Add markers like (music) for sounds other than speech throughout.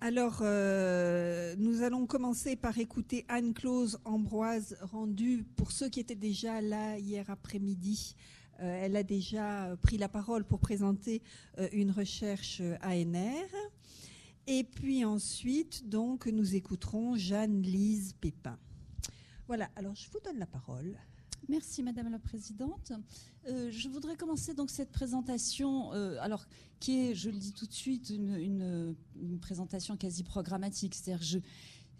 Alors, euh, nous allons commencer par écouter Anne-Clause Ambroise rendue pour ceux qui étaient déjà là hier après-midi. Euh, elle a déjà pris la parole pour présenter euh, une recherche ANR. Et puis ensuite, donc, nous écouterons Jeanne-Lise Pépin. Voilà, alors je vous donne la parole. Merci Madame la Présidente. Euh, je voudrais commencer donc cette présentation, euh, alors qui est, je le dis tout de suite, une, présentation quasi programmatique. C'est-à-dire,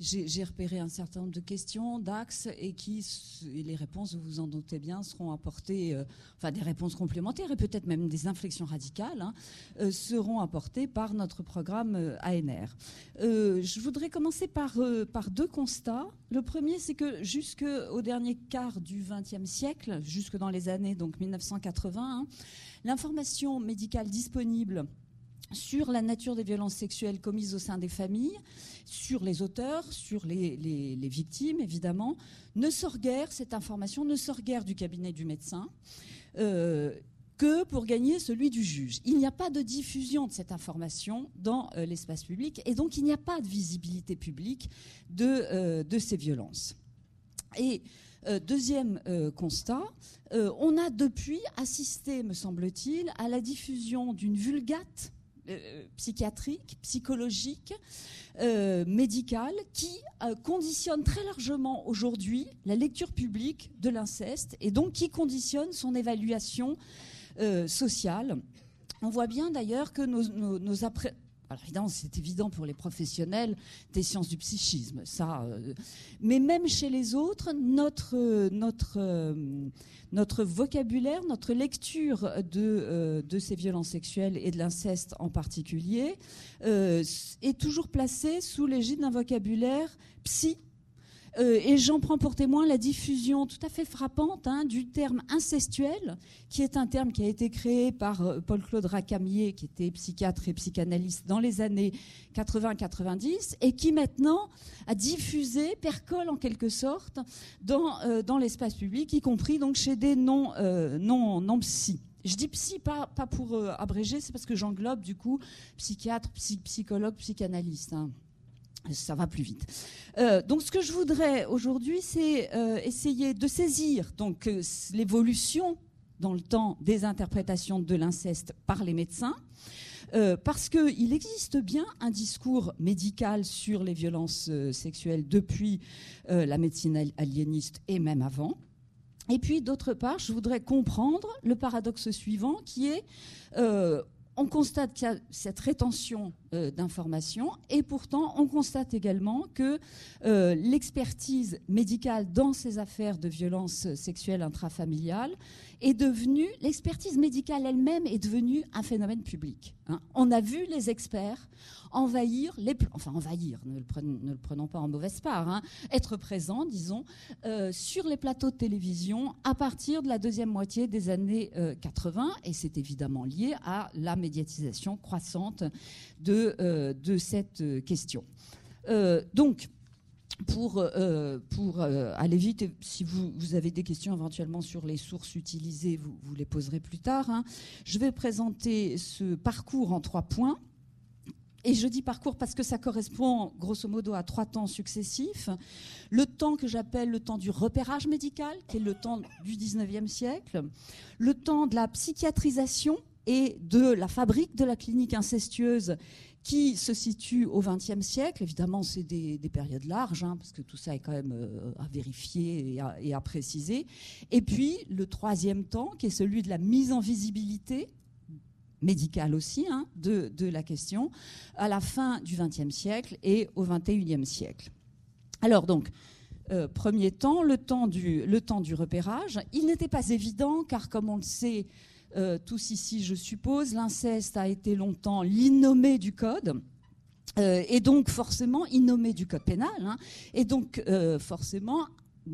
j'ai repéré un certain nombre de questions, d'axes, et qui, les réponses, vous vous en doutez bien, seront apportées, euh, enfin des réponses complémentaires et peut-être même des inflexions radicales, hein, euh, seront apportées par notre programme euh, ANR. je voudrais commencer par, par deux constats. Le premier, c'est que jusqu'au dernier quart du XXe siècle, jusque dans les années donc 1980, hein, l'information médicale disponible sur la nature des violences sexuelles commises au sein des familles, sur les auteurs, sur les, victimes, évidemment, ne sort guère, cette information ne sort guère du cabinet du médecin. Euh, que pour gagner celui du juge. Il n'y a pas de diffusion de cette information dans euh, l'espace public et donc il n'y a pas de visibilité publique de, euh, ces violences. Et deuxième constat, on a depuis assisté, me semble-t-il, à la diffusion d'une vulgate euh, psychiatrique, psychologique, euh, médicale, qui euh, conditionne très largement aujourd'hui la lecture publique de l'inceste et donc qui conditionne son évaluation sociale. On voit bien d'ailleurs que nos, alors évidemment, c'est évident pour les professionnels des sciences du psychisme, ça. mais même chez les autres, notre notre notre vocabulaire, notre lecture de, euh, de ces violences sexuelles et de l'inceste en particulier euh, est toujours placée sous l'égide d'un vocabulaire psy euh, et j'en prends pour témoin la diffusion tout à fait frappante hein, du terme incestuel, qui est un terme qui a été créé par euh, Paul-Claude Racamier, qui était psychiatre et psychanalyste dans les années 80-90, et qui maintenant a diffusé, percole en quelque sorte, dans, euh, dans l'espace public, y compris donc chez des non, non, non. Je dis psy pas, pas pour abréger, c'est parce que j'englobe du coup psychiatre, psychologue, psychanalyste. Hein ça va plus vite. Euh, donc, ce que je voudrais aujourd'hui, c'est euh, essayer de saisir donc euh, l'évolution dans le temps des interprétations de l'inceste par les médecins, parce qu'il existe bien un discours médical sur les violences sexuelles depuis la médecine aliéniste et même avant. Et puis, d'autre part, je voudrais comprendre le paradoxe suivant qui est on constate qu'il y a cette rétention euh, d'informations et pourtant on constate également que euh, l'expertise médicale dans ces affaires de violences sexuelles intrafamiliales est devenue, l'expertise médicale elle-même est devenue un phénomène public. Hein. On a vu les experts envahir les, enfin envahir, ne le, prenons, pas en mauvaise part, hein, être présents, disons, euh, sur les plateaux de télévision à partir de la deuxième moitié des années 80, et c'est évidemment lié à la médiatisation croissante de, euh, de cette question. Euh, donc, pour, euh, pour aller vite, si vous, vous, avez des questions éventuellement sur les sources utilisées, vous, vous les poserez plus tard. Hein. Je vais présenter ce parcours en trois points. Et je dis parcours parce que ça correspond grosso modo à trois temps successifs. Le temps que j'appelle le temps du repérage médical, qui est le temps du 19e siècle. Le temps de la psychiatrisation, et de la fabrique de la clinique incestueuse qui se situe au XXe siècle. Évidemment, c'est des, périodes larges, hein, parce que tout ça est quand même euh, à vérifier et à, préciser. Et puis, le troisième temps, qui est celui de la mise en visibilité médicale aussi hein, de, la question, à la fin du XXe siècle et au XXIe siècle. Alors donc, euh, premier temps, le temps, du, le temps du repérage. Il n'était pas évident, car comme on le sait, euh, tous ici, je suppose, l'inceste a été longtemps l'innommé du code. Euh, et donc forcément innommé du code pénal, hein, et donc euh, forcément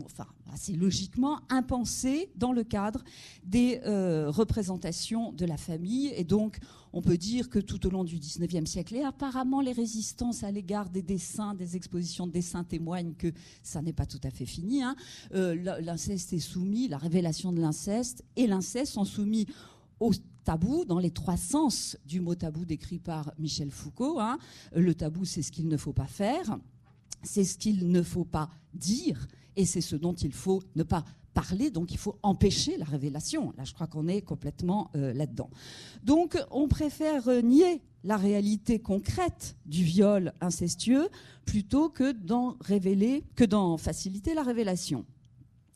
enfin assez logiquement impensé dans le cadre des représentations de la famille. Et donc, on peut dire que tout au long du XIXe siècle, et apparemment les résistances à l'égard des dessins, des expositions de dessins témoignent que ça n'est pas tout à fait fini. Hein. l'inceste est soumis, la révélation de l'inceste et l'inceste sont soumis au tabou dans les trois sens du mot tabou décrit par Michel Foucault. Hein. Le tabou, c'est ce qu'il ne faut pas faire, c'est ce qu'il ne faut pas dire, et c'est ce dont il faut ne pas parler, donc il faut empêcher la révélation. Là, je crois qu'on est complètement euh, là-dedans. Donc, on préfère euh, nier la réalité concrète du viol incestueux plutôt que d'en révéler, que d'en faciliter la révélation.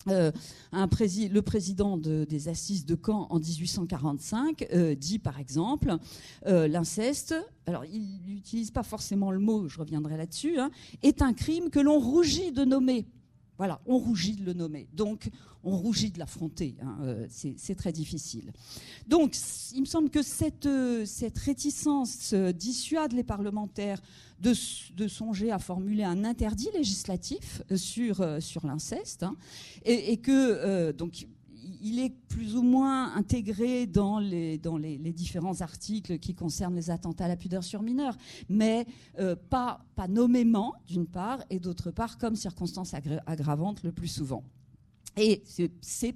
Euh, le président des assises de Caen en 1845 dit par exemple l'inceste, alors il n'utilise pas forcément le mot, je reviendrai là-dessus, hein, est un crime que l'on rougit de nommer. Voilà, on rougit de le nommer. Donc, on rougit de l'affronter. Hein, euh, c'est très difficile. Donc, il me semble que cette, euh, réticence euh, dissuade les parlementaires de, songer à formuler un interdit législatif sur, l'inceste. Hein, et, que, donc, il est plus ou moins intégré dans les, différents articles qui concernent les attentats à la pudeur sur mineurs, mais euh, pas, nommément, d'une part, et d'autre part, comme circonstance aggravante le plus souvent. Et c'est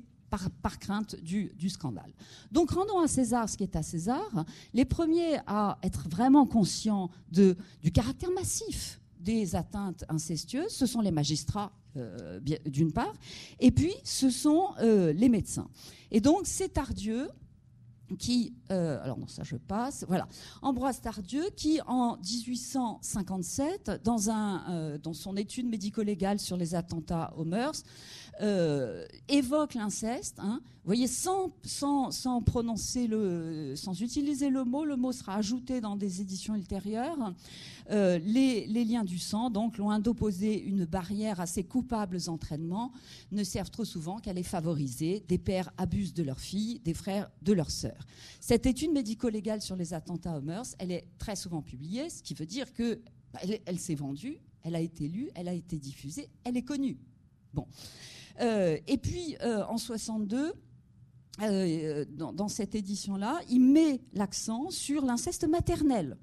par, crainte du, scandale. Donc rendons à César ce qui est à César. Les premiers à être vraiment conscients du caractère massif des atteintes incestueuses, ce sont les magistrats euh, d'une part, et puis ce sont euh, les médecins. Et donc c'est Tardieu qui, euh, alors non ça je passe, voilà, Ambroise Tardieu qui en 1857, dans, un, dans son étude médico-légale sur les attentats aux mœurs, euh, évoque l'inceste. Hein. Vous voyez, sans, sans, sans, prononcer le, sans utiliser le mot, le mot sera ajouté dans des éditions ultérieures. Euh, les, les, liens du sang, donc, loin d'opposer une barrière à ces coupables entraînements, ne servent trop souvent qu'à les favoriser. Des pères abusent de leurs filles, des frères de leurs sœurs. Cette étude médico-légale sur les attentats aux mœurs, elle est très souvent publiée, ce qui veut dire que bah, elle s'est vendue, elle a été lue, elle a été diffusée, elle est connue. Bon. Euh, et puis, euh, en 62, euh, dans, cette édition-là, il met l'accent sur l'inceste maternel.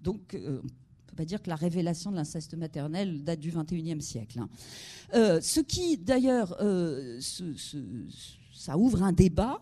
Donc, on ne peut pas dire que la révélation de l'inceste maternel date du XXIe siècle. Hein. ce qui, d'ailleurs, ça ouvre un débat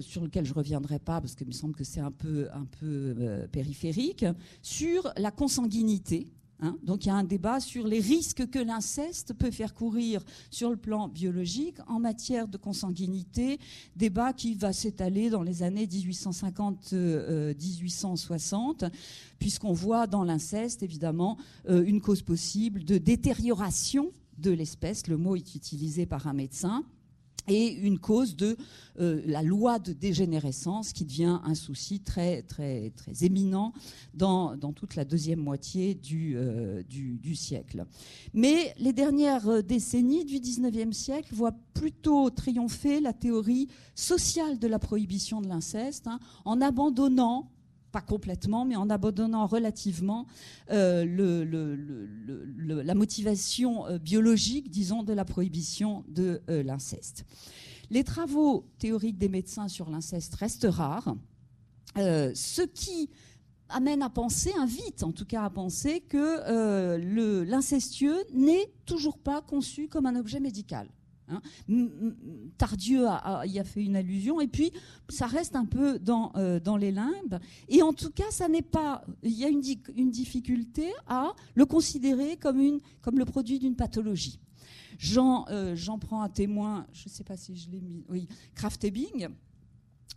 sur lequel je ne reviendrai pas parce qu'il me semble que c'est un peu, un peu périphérique, sur la consanguinité Hein? Donc il y a un débat sur les risques que l'inceste peut faire courir sur le plan biologique en matière de consanguinité, débat qui va s'étaler dans les années 1850-1860, puisqu'on voit dans l'inceste évidemment euh, une cause possible de détérioration de l'espèce, le mot est utilisé par un médecin, et une cause de euh, la loi de dégénérescence qui devient un souci très, très, très éminent dans, dans toute la deuxième moitié du, euh, du, siècle. Mais les dernières décennies du 19e siècle voient plutôt triompher la théorie sociale de la prohibition de l'inceste hein, en abandonnant pas complètement, mais en abandonnant relativement euh, la motivation euh, biologique, disons, de la prohibition de euh, l'inceste. Les travaux théoriques des médecins sur l'inceste restent rares, ce qui amène à penser, invite en tout cas à penser que l'incestueux n'est toujours pas conçu comme un objet médical. Hein. Tardieu y a fait une allusion, et puis ça reste un peu dans, euh, dans les limbes. Et en tout cas, ça n'est pas. Il y a une, difficulté à le considérer comme, le produit d'une pathologie. J'en euh, prends un témoin, je ne sais pas si je l'ai mis, oui, Kraft Ebing.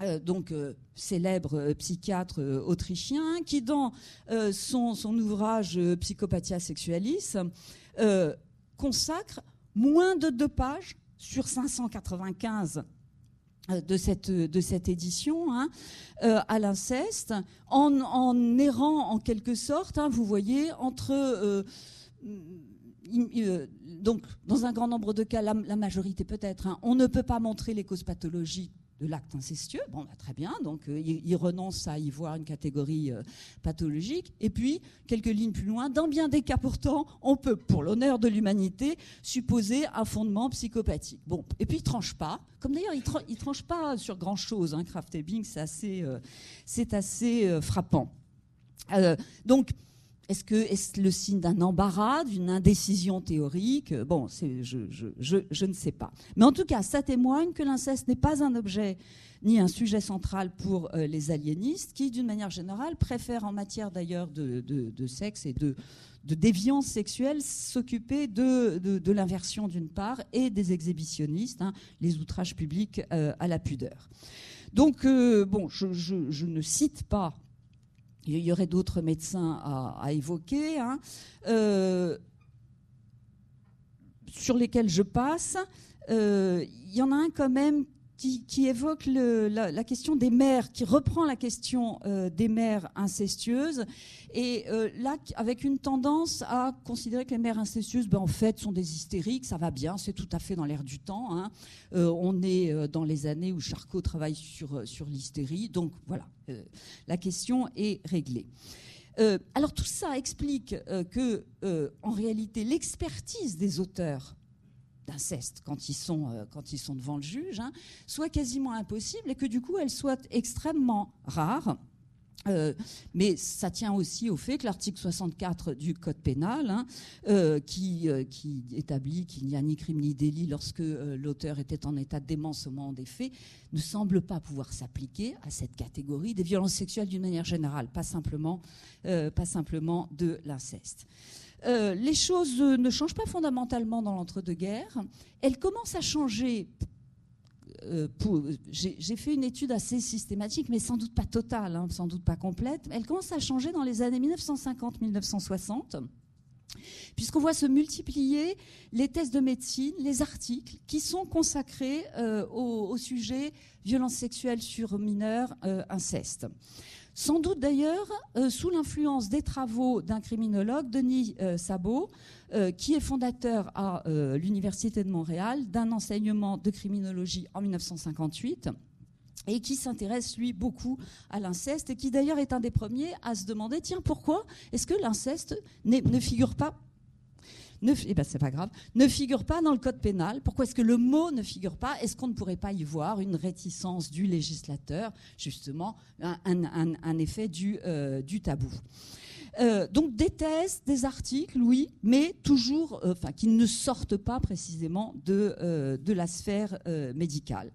Euh, donc célèbre psychiatre autrichien, qui dans son, ouvrage Psychopathia sexualis consacre moins de deux pages sur 595 euh, de cette, de cette édition hein, euh, à l'inceste, en, errant en quelque sorte, hein, vous voyez, entre... Euh, donc, dans un grand nombre de cas, la, majorité peut-être, hein, on ne peut pas montrer les causes pathologiques de l'acte incestueux. Bon, bah, très bien, donc euh, il, renonce à y voir une catégorie euh, pathologique. Et puis, quelques lignes plus loin, dans bien des cas pourtant, on peut, pour l'honneur de l'humanité, supposer un fondement psychopathique. Bon, et puis il tranche pas, comme d'ailleurs il, tranche pas sur grand-chose, hein, Kraft Ebing, c'est assez, euh, assez frappant. donc, est-ce que est le signe d'un embarras, d'une indécision théorique? Bon, je, je, ne sais pas. Mais en tout cas, ça témoigne que l'inceste n'est pas un objet ni un sujet central pour euh, les aliénistes, qui, d'une manière générale, préfèrent, en matière d'ailleurs de, sexe et de, déviance sexuelle, s'occuper de, l'inversion d'une part et des exhibitionnistes, hein, les outrages publics euh, à la pudeur. Donc, euh, bon, je, ne cite pas il y aurait d'autres médecins à, évoquer, hein. euh, sur lesquels je passe. Euh, il y en a un quand même qui, évoque la, question des mères, qui reprend la question euh, des mères incestueuses, et euh, là, avec une tendance à considérer que les mères incestueuses, ben, en fait, sont des hystériques, ça va bien, c'est tout à fait dans l'air du temps. Hein. Euh, on est dans les années où Charcot travaille sur, sur l'hystérie, donc voilà, la question est réglée. alors tout ça explique que, en réalité, l'expertise des auteurs d'inceste quand ils sont euh, quand ils sont devant le juge, hein, soit quasiment impossible et que du coup elle soit extrêmement rare. Euh, mais ça tient aussi au fait que l'article 64 du Code pénal, hein, euh, qui, qui, établit qu'il n'y a ni crime ni délit lorsque l'auteur était en état de démence au moment des faits, ne semble pas pouvoir s'appliquer à cette catégorie des violences sexuelles d'une manière générale, pas simplement, pas simplement de l'inceste. Euh, les choses ne changent pas fondamentalement dans l'entre-deux-guerres. Elles commencent à changer. Euh, j'ai fait une étude assez systématique, mais sans doute pas totale, hein, sans doute pas complète. Elles commencent à changer dans les années 1950-1960 puisqu'on voit se multiplier les thèses de médecine, les articles qui sont consacrés euh, au, sujet violence sexuelle sur mineurs, inceste. Sans doute d'ailleurs euh, sous l'influence des travaux d'un criminologue, Denis euh, Sabot, euh, qui est fondateur à l'Université de Montréal d'un enseignement de criminologie en 1958 et qui s'intéresse, lui, beaucoup à l'inceste, et qui d'ailleurs est un des premiers à se demander, tiens, pourquoi est-ce que l'inceste ne figure pas ne, eh ben ne figure pas dans le code pénal. Pourquoi est-ce que le mot ne figure pas? Est-ce qu'on ne pourrait pas y voir une réticence du législateur, justement, un, effet du, euh, tabou? Euh, donc des thèses, des articles, oui, mais toujours, euh, enfin, qui ne sortent pas précisément de, de la sphère médicale.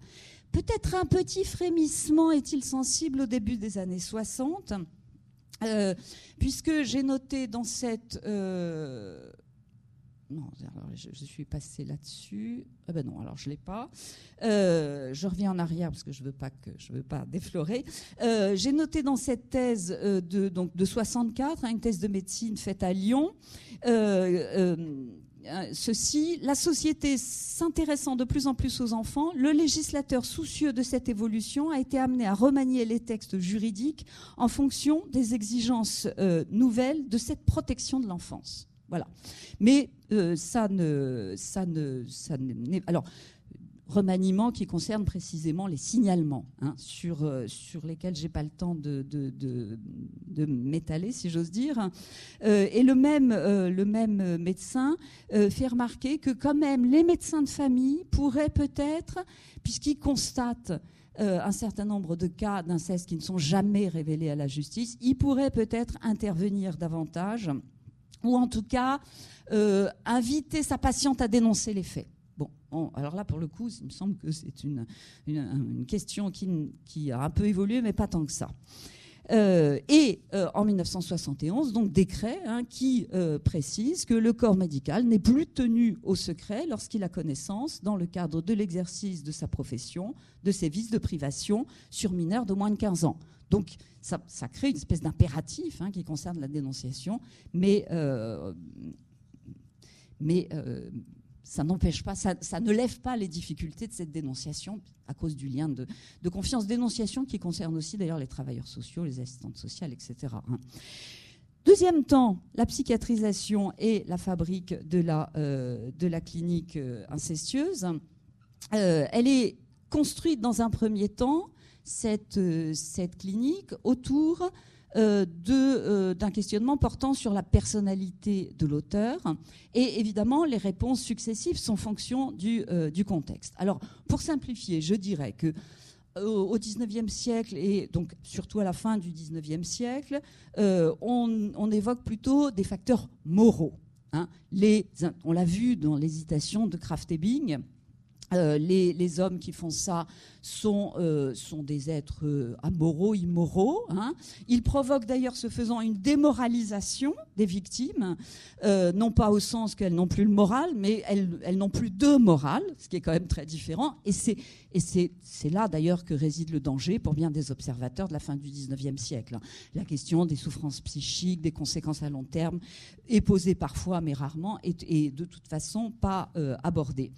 Peut-être un petit frémissement est-il sensible au début des années 60, puisque j'ai noté dans cette non, je, suis passée là-dessus. Ah ben non, alors je l'ai pas. Euh, je reviens en arrière parce que je veux veux pas (laughs) déflorer. Euh, j'ai noté dans cette thèse euh, de donc de 64, hein, une thèse de médecine faite à Lyon. ceci, la société s'intéressant de plus en plus aux enfants, le législateur soucieux de cette évolution a été amené à remanier les textes juridiques en fonction des exigences nouvelles de cette protection de l'enfance. Voilà. Mais euh, ça ne, ça ne, ça alors remaniement qui concerne précisément les signalements, hein, sur, euh, sur lesquels j'ai pas le temps de, de, de, m'étaler, si j'ose dire. Euh, et le même, le même médecin fait remarquer que quand même les médecins de famille pourraient peut-être, puisqu'ils constatent un certain nombre de cas d'inceste qui ne sont jamais révélés à la justice, ils pourraient peut-être intervenir davantage ou en tout cas euh, inviter sa patiente à dénoncer les faits. Bon, alors là, pour le coup, il me semble que c'est une, une, question qui, qui, a un peu évolué, mais pas tant que ça. Euh, et euh, en 1971, donc décret hein, qui précise que le corps médical n'est plus tenu au secret lorsqu'il a connaissance, dans le cadre de l'exercice de sa profession, de ses vices de privation sur mineurs de moins de 15 ans. Donc ça, crée une espèce d'impératif hein, qui concerne la dénonciation, mais, euh, mais euh, ça n'empêche pas, ça, ne lève pas les difficultés de cette dénonciation à cause du lien de, confiance. Dénonciation qui concerne aussi d'ailleurs les travailleurs sociaux, les assistantes sociales, etc. Hein. Deuxième temps, la psychiatrisation et la fabrique de la, euh, de la clinique incestueuse. elle est construite dans un premier temps cette, euh, cette clinique autour euh, euh, d'un questionnement portant sur la personnalité de l'auteur. Et évidemment, les réponses successives sont fonction du, contexte. Alors, pour simplifier, je dirais que au XIXe siècle et donc surtout à la fin du XIXe siècle, on, évoque plutôt des facteurs moraux. Hein. On l'a vu dans l'hésitation de Kraft-Ebing, euh, les, hommes qui font ça sont, euh, des êtres euh, amoraux, immoraux. Hein. Ils provoquent d'ailleurs, ce faisant, une démoralisation des victimes, non pas au sens qu'elles n'ont plus le moral, mais elles, n'ont plus de morale, ce qui est quand même très différent. Et c'est, là d'ailleurs que réside le danger pour bien des observateurs de la fin du XIXe siècle. La question des souffrances psychiques, des conséquences à long terme, est posée parfois, mais rarement, et de toute façon pas abordée.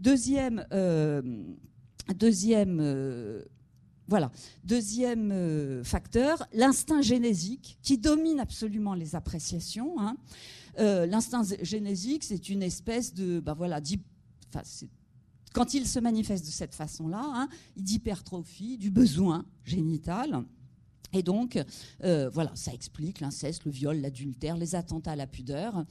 Deuxième, euh, euh, euh, facteur, l'instinct génésique qui domine absolument les appréciations. Hein. l'instinct génésique, c'est une espèce de, bah voilà, quand il se manifeste de cette façon-là, hein, d'hypertrophie du besoin génital. Et donc, euh, voilà, ça explique l'inceste, le viol, l'adultère, les attentats à la pudeur.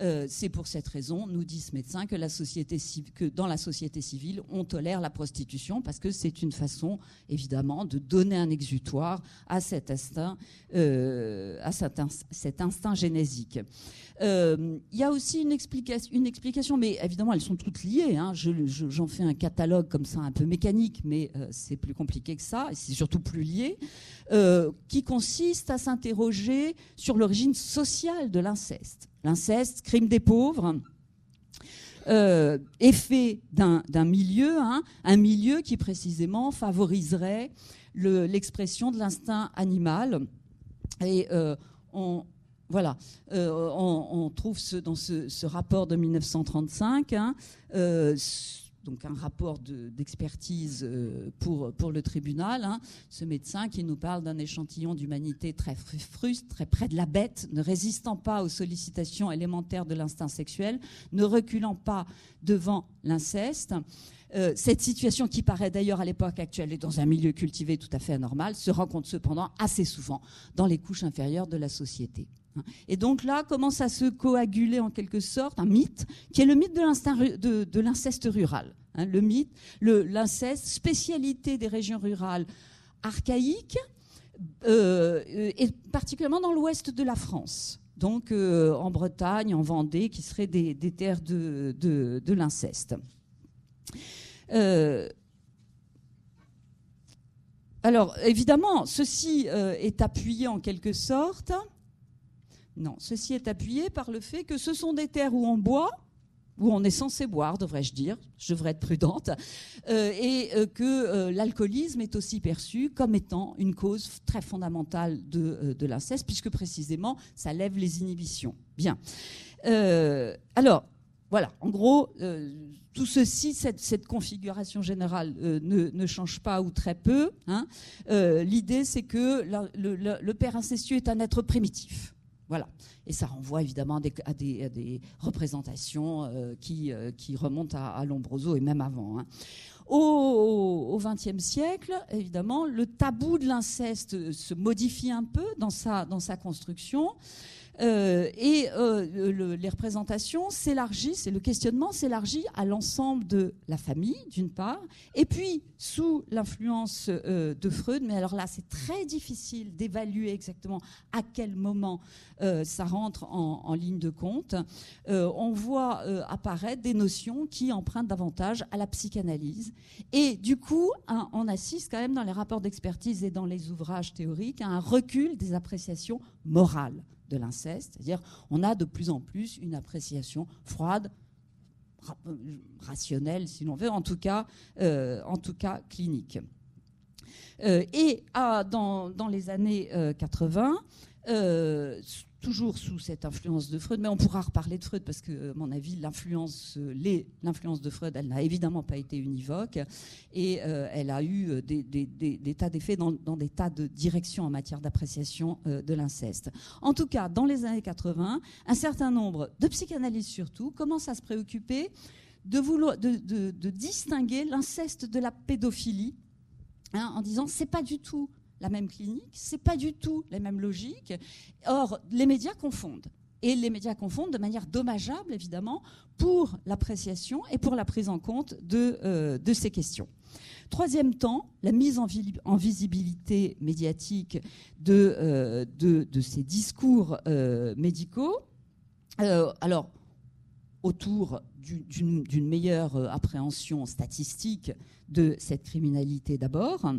Euh, c'est pour cette raison, nous dit ce médecin, que, dans la société civile, on tolère la prostitution parce que c'est une façon, évidemment, de donner un exutoire à cet instinct, euh, à cet, instinct génésique. Il y a aussi une explication, mais évidemment, elles sont toutes liées. Hein. J'en fais un catalogue comme ça, un peu mécanique, mais c'est plus compliqué que ça, et c'est surtout plus lié. Qui consiste à s'interroger sur l'origine sociale de l'inceste. L'inceste, crime des pauvres, euh, effet d'un milieu, hein, un milieu qui précisément favoriserait l'expression de l'instinct animal. Et euh, on, voilà, on, trouve ce, dans ce, rapport de 1935 donc un rapport d'expertise euh, pour, le tribunal, hein. ce médecin qui nous parle d'un échantillon d'humanité très fruste, très près de la bête, ne résistant pas aux sollicitations élémentaires de l'instinct sexuel, ne reculant pas devant l'inceste. Euh, cette situation, qui paraît d'ailleurs à l'époque actuelle et dans un milieu cultivé tout à fait anormal, se rencontre cependant assez souvent dans les couches inférieures de la société. Et donc là commence à se coaguler en quelque sorte un mythe qui est le mythe de l'inceste rural. Hein, le mythe, l'inceste, spécialité des régions rurales archaïques, euh, et particulièrement dans l'ouest de la France. Donc euh, en Bretagne, en Vendée, qui seraient des, terres de, l'inceste. Euh, alors évidemment, ceci est appuyé en quelque sorte non, ceci est appuyé par le fait que ce sont des terres où on boit, où on est censé boire, devrais-je dire, je devrais être prudente, euh, et euh, que euh, l'alcoolisme est aussi perçu comme étant une cause très fondamentale de, de l'inceste, puisque précisément, ça lève les inhibitions. Bien. alors, voilà, en gros, tout ceci, cette, configuration générale ne, change pas ou très peu. Hein. L'idée, c'est que le père incestueux est un être primitif. Voilà. Et ça renvoie évidemment à des, représentations euh, euh, qui, remontent à, Lombroso et même avant. Hein. Au XXe siècle, évidemment, le tabou de l'inceste se modifie un peu dans sa construction. Euh, et euh, les représentations s'élargissent le questionnement s'élargit à l'ensemble de la famille, d'une part, et puis sous l'influence euh, de Freud, mais alors là c'est très difficile d'évaluer exactement à quel moment ça rentre en, ligne de compte, on voit apparaître des notions qui empruntent davantage à la psychanalyse. Et du coup, on assiste quand même dans les rapports d'expertise et dans les ouvrages théoriques à un recul des appréciations morales de l'inceste, c'est-à-dire on a de plus en plus une appréciation froide, rationnelle si l'on veut, en tout cas, euh, clinique. Euh, et dans, les années 80, euh, toujours sous cette influence de Freud, mais on pourra reparler de Freud parce que, à mon avis, l'influence, l'influence de Freud, elle n'a évidemment pas été univoque et euh, elle a eu euh, des, tas d'effets dans, des tas de directions en matière d'appréciation euh, de l'inceste. En tout cas, dans les années 80, un certain nombre de psychanalystes surtout commencent à se préoccuper de, vouloir, de, distinguer l'inceste de la pédophilie hein, en disant c'est pas du tout la même clinique, c'est pas du tout la même logique. Or, les médias confondent. et les médias confondent de manière dommageable, évidemment, pour l'appréciation et pour la prise en compte de, euh, ces questions. Troisième temps, la mise en, visibilité médiatique de, euh, ces discours euh, médicaux. alors, autour d'une meilleure appréhension statistique de cette criminalité d'abord,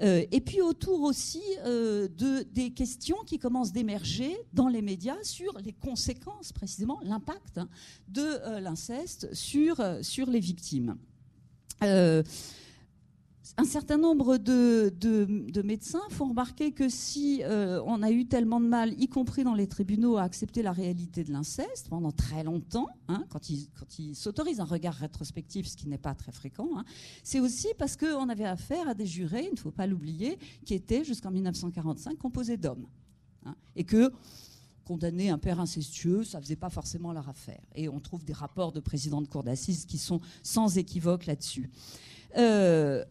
euh, et puis autour aussi euh, de, des questions qui commencent d'émerger dans les médias sur les conséquences, précisément l'impact hein, de euh, l'inceste sur, sur les victimes un certain nombre de, médecins font remarquer que si euh, on a eu tellement de mal, y compris dans les tribunaux, à accepter la réalité de l'inceste pendant très longtemps, hein, quand ils quand s'autorisent un regard rétrospectif, ce qui n'est pas très fréquent, hein, c'est aussi parce qu'on avait affaire à des jurés, il ne faut pas l'oublier, qui étaient jusqu'en 1945 composés d'hommes. Hein, et que condamner un père incestueux, ça ne faisait pas forcément leur affaire. Et on trouve des rapports de présidents de cour d'assises qui sont sans équivoque là-dessus. Euh,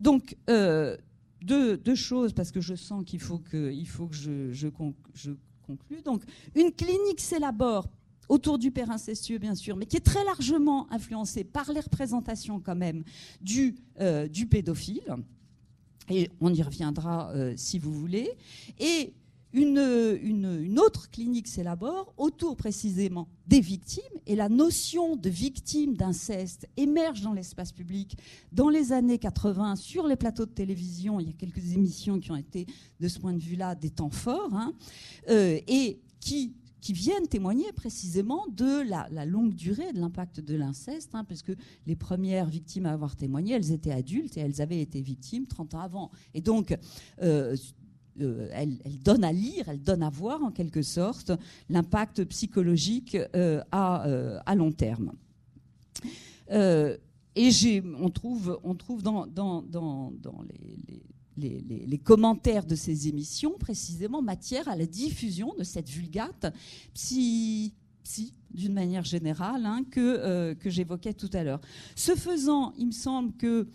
donc, euh, deux, choses, parce que je sens qu'il faut que, faut que je, je, conclue. Donc, une clinique s'élabore autour du père incestueux, bien sûr, mais qui est très largement influencée par les représentations quand même du, euh, du pédophile. Et on y reviendra euh, si vous voulez. Et une, autre clinique s'élabore autour précisément des victimes et la notion de victime d'inceste émerge dans l'espace public dans les années 80 sur les plateaux de télévision. Il y a quelques émissions qui ont été de ce point de vue-là des temps forts hein, euh, et qui viennent témoigner précisément de la, longue durée de l'impact de l'inceste, hein, parce que les premières victimes à avoir témoigné, elles étaient adultes et elles avaient été victimes 30 ans avant. Et donc, euh, euh, elle, donne à lire, elle donne à voir en quelque sorte l'impact psychologique euh, euh, à, long terme. et on trouve, on trouve dans, les, commentaires de ces émissions, précisément matière à la diffusion de cette vulgate psy, d'une manière générale, hein, que, que j'évoquais tout à l'heure. Ce faisant, il me semble que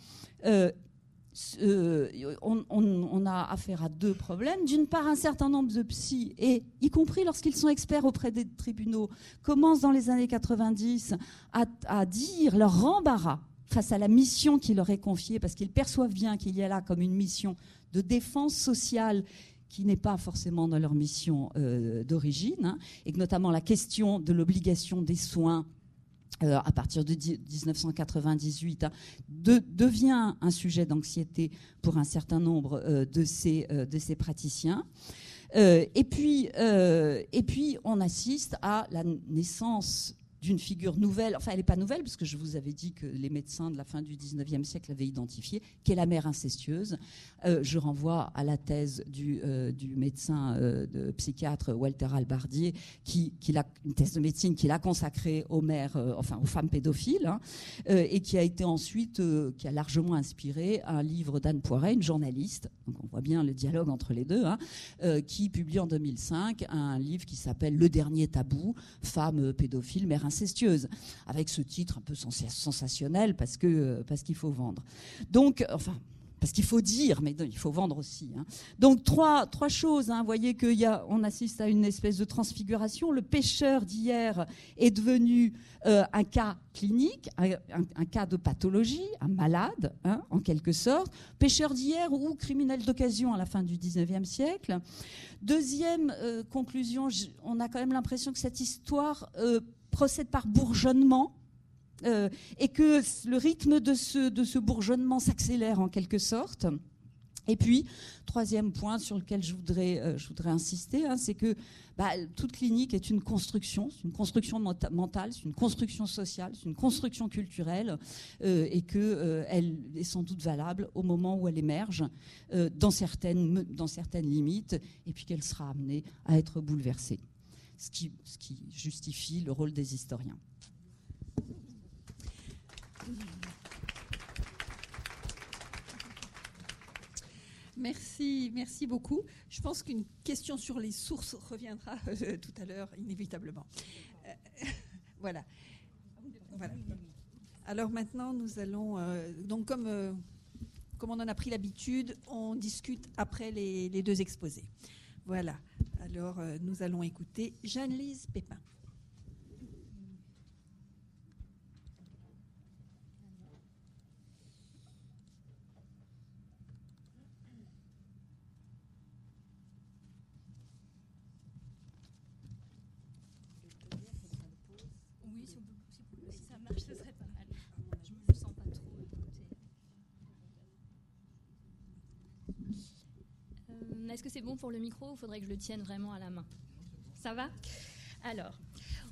on, a affaire à deux problèmes. D'une part, un certain nombre de psys, et y compris lorsqu'ils sont experts auprès des tribunaux, commencent dans les années 90 à, dire leur embarras face à la mission qui leur est confiée, parce qu'ils perçoivent bien qu'il y a là comme une mission de défense sociale qui n'est pas forcément dans leur mission euh, d'origine, hein, et que notamment la question de l'obligation des soins euh, à partir de 1998, hein, devient un sujet d'anxiété pour un certain nombre euh, de, ces, euh, de ces praticiens. et, puis, et puis, on assiste à la naissance d'une figure nouvelle, enfin elle n'est pas nouvelle, parce que je vous avais dit que les médecins de la fin du 19e siècle l'avaient identifiée, qui est la mère incestueuse. Euh, je renvoie à la thèse du, euh, médecin euh, psychiatre Walter Albardier, qui, qui a, une thèse de médecine qu'il a consacrée aux mères, enfin aux femmes pédophiles, hein, et qui a été ensuite, qui a largement inspiré un livre d'Anne Poiret, une journaliste, donc on voit bien le dialogue entre les deux, hein, qui publie en 2005 un livre qui s'appelle Le dernier tabou, femmes pédophiles, mère incestueuse, avec ce titre un peu sensationnel parce que euh, parce qu'il faut vendre. Donc, enfin, parce qu'il faut dire, mais il faut vendre aussi. Hein. Donc trois, trois choses. Hein. Vous voyez qu'on assiste à une espèce de transfiguration. Le pêcheur d'hier est devenu euh, un cas clinique, un, cas de pathologie, un malade, hein, en quelque sorte. Pêcheur d'hier ou criminel d'occasion à la fin du 19e siècle. Deuxième euh, conclusion, on a quand même l'impression que cette histoire procède par bourgeonnement. Euh, et que le rythme de ce, de ce bourgeonnement s'accélère en quelque sorte. Et puis, troisième point sur lequel je voudrais, euh, je voudrais insister, hein, c'est que bah, toute clinique est une construction, c'est une construction mentale, c'est une construction sociale, c'est une construction culturelle, euh, et qu'elle elle est sans doute valable au moment où elle émerge, dans, certaines, dans certaines limites, et puis qu'elle sera amenée à être bouleversée ce qui, justifie le rôle des historiens. Merci, merci beaucoup. Je pense qu'une question sur les sources reviendra euh, tout à l'heure, inévitablement. Euh, (laughs) voilà. Alors maintenant, nous allons. Euh, donc, comme, comme on en a pris l'habitude, on discute après les deux exposés. Voilà. Alors, euh, nous allons écouter Jeanne-Lise Pépin. Est-ce que c'est bon pour le micro faudrait que je le tienne vraiment à la main Ça va? Alors,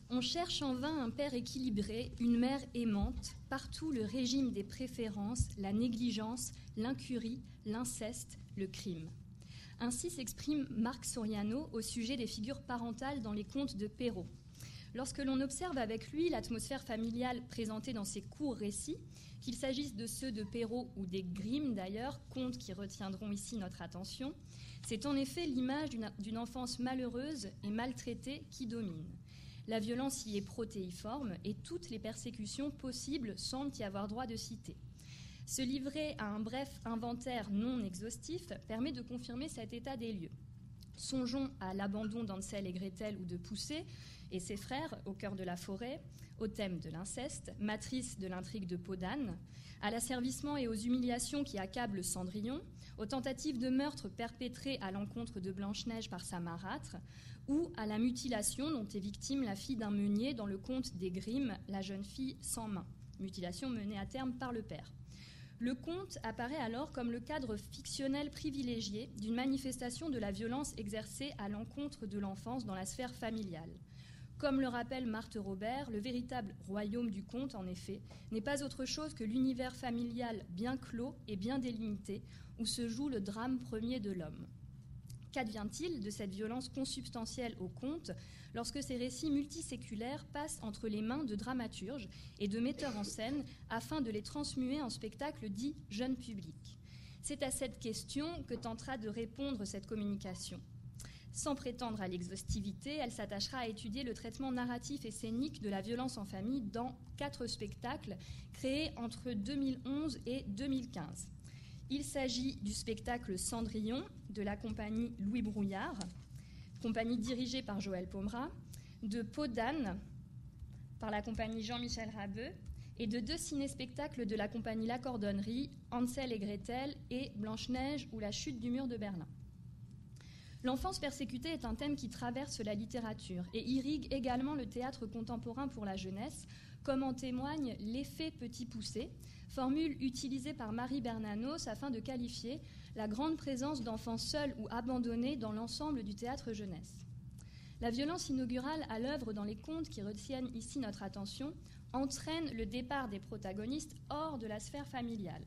on cherche en vain un père équilibré, une mère aimante, partout le régime des préférences, la négligence, l'incurie, l'inceste, le crime. Ainsi s'exprime Marc Soriano au sujet des figures parentales dans les contes de Perrault. Lorsque l'on observe avec lui l'atmosphère familiale présentée dans ses courts récits, qu'il s'agisse de ceux de Perrault ou des Grimm d'ailleurs, contes qui retiendront ici notre attention, c'est en effet l'image d'une enfance malheureuse et maltraitée qui domine. La violence y est protéiforme et toutes les persécutions possibles semblent y avoir droit de citer. Se livrer à un bref inventaire non exhaustif permet de confirmer cet état des lieux. Songeons à l'abandon d'Ansel et Gretel ou de Poussée et ses frères au cœur de la forêt, au thème de l'inceste, matrice de l'intrigue de Podane, à l'asservissement et aux humiliations qui accablent Cendrillon, aux tentatives de meurtre perpétrées à l'encontre de Blanche-Neige par sa marâtre, ou à la mutilation dont est victime la fille d'un meunier dans le conte des Grimm, la jeune fille sans main, mutilation menée à terme par le père. Le conte apparaît alors comme le cadre fictionnel privilégié d'une manifestation de la violence exercée à l'encontre de l'enfance dans la sphère familiale. Comme le rappelle Marthe Robert, le véritable royaume du conte, en effet, n'est pas autre chose que l'univers familial bien clos et bien délimité, où se joue le drame premier de l'homme. Qu'advient-il de cette violence consubstantielle au conte lorsque ces récits multiséculaires passent entre les mains de dramaturges et de metteurs en scène afin de les transmuer en spectacle dit jeune public C'est à cette question que tentera de répondre cette communication. Sans prétendre à l'exhaustivité, elle s'attachera à étudier le traitement narratif et scénique de la violence en famille dans quatre spectacles créés entre 2011 et 2015. Il s'agit du spectacle Cendrillon de la compagnie Louis Brouillard, compagnie dirigée par Joël Pomera, de Peau d'âne par la compagnie Jean-Michel Rabeux et de deux ciné-spectacles de la compagnie La Cordonnerie, Hansel et Gretel et Blanche-Neige ou La chute du mur de Berlin. L'enfance persécutée est un thème qui traverse la littérature et irrigue également le théâtre contemporain pour la jeunesse, comme en témoigne l'effet petit poussé, formule utilisée par Marie Bernanos afin de qualifier la grande présence d'enfants seuls ou abandonnés dans l'ensemble du théâtre jeunesse. La violence inaugurale à l'œuvre dans les contes qui retiennent ici notre attention entraîne le départ des protagonistes hors de la sphère familiale.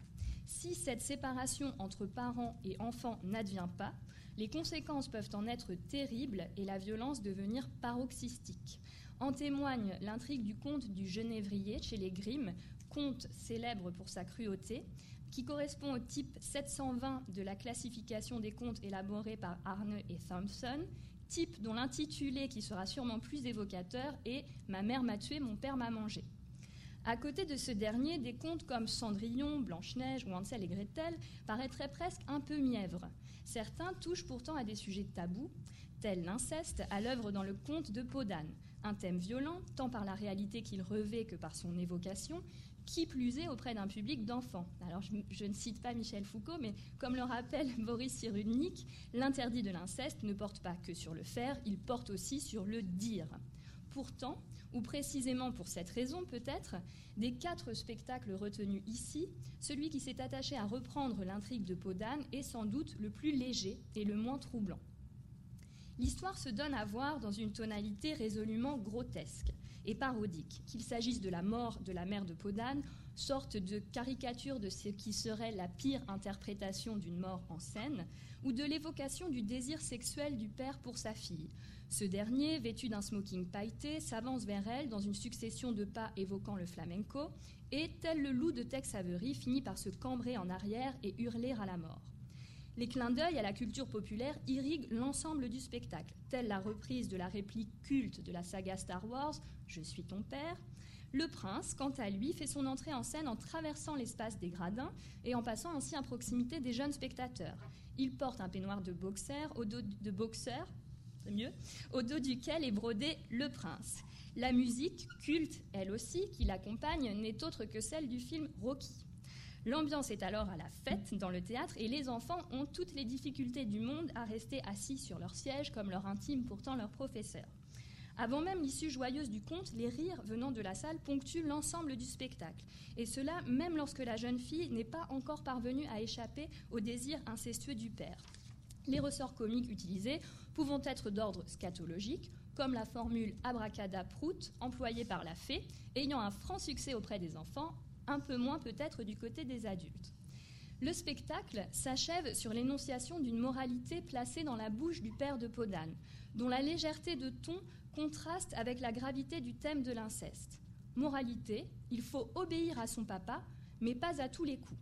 Si cette séparation entre parents et enfants n'advient pas, les conséquences peuvent en être terribles et la violence devenir paroxystique. En témoigne l'intrigue du conte du Genévrier chez les Grimm, conte célèbre pour sa cruauté, qui correspond au type 720 de la classification des contes élaborée par Arne et Thompson, type dont l'intitulé qui sera sûrement plus évocateur est Ma mère m'a tué, mon père m'a mangé. À côté de ce dernier, des contes comme Cendrillon, Blanche-Neige ou Hansel et Gretel paraîtraient presque un peu mièvres. Certains touchent pourtant à des sujets tabous, tels l'inceste à l'œuvre dans le conte de Podane, un thème violent tant par la réalité qu'il revêt que par son évocation, qui plus est auprès d'un public d'enfants. Alors je, ne cite pas Michel Foucault, mais comme le rappelle (laughs) Boris Cyrulnik, l'interdit de l'inceste ne porte pas que sur le faire, il porte aussi sur le dire. Pourtant, ou précisément pour cette raison peut-être, des quatre spectacles retenus ici, celui qui s'est attaché à reprendre l'intrigue de Podane est sans doute le plus léger et le moins troublant. L'histoire se donne à voir dans une tonalité résolument grotesque et parodique, qu'il s'agisse de la mort de la mère de Podane, sorte de caricature de ce qui serait la pire interprétation d'une mort en scène, ou de l'évocation du désir sexuel du père pour sa fille. Ce dernier, vêtu d'un smoking pailleté, s'avance vers elle dans une succession de pas évoquant le flamenco, et, tel le loup de Tex Avery, finit par se cambrer en arrière et hurler à la mort. Les clins d'œil à la culture populaire irriguent l'ensemble du spectacle, telle la reprise de la réplique culte de la saga Star Wars Je suis ton père. Le prince, quant à lui, fait son entrée en scène en traversant l'espace des gradins et en passant ainsi à proximité des jeunes spectateurs. Il porte un peignoir de boxeur, au dos de boxeur, au dos duquel est brodé le prince. La musique, culte elle aussi, qui l'accompagne, n'est autre que celle du film Rocky. L'ambiance est alors à la fête dans le théâtre et les enfants ont toutes les difficultés du monde à rester assis sur leur siège comme leur intime pourtant leur professeur. Avant même l'issue joyeuse du conte, les rires venant de la salle ponctuent l'ensemble du spectacle. Et cela même lorsque la jeune fille n'est pas encore parvenue à échapper au désir incestueux du père. Les ressorts comiques utilisés pouvant être d'ordre scatologique, comme la formule abracadaprout employée par la fée, ayant un franc succès auprès des enfants, un peu moins peut-être du côté des adultes. Le spectacle s'achève sur l'énonciation d'une moralité placée dans la bouche du père de Podane, dont la légèreté de ton contraste avec la gravité du thème de l'inceste. Moralité, il faut obéir à son papa, mais pas à tous les coups.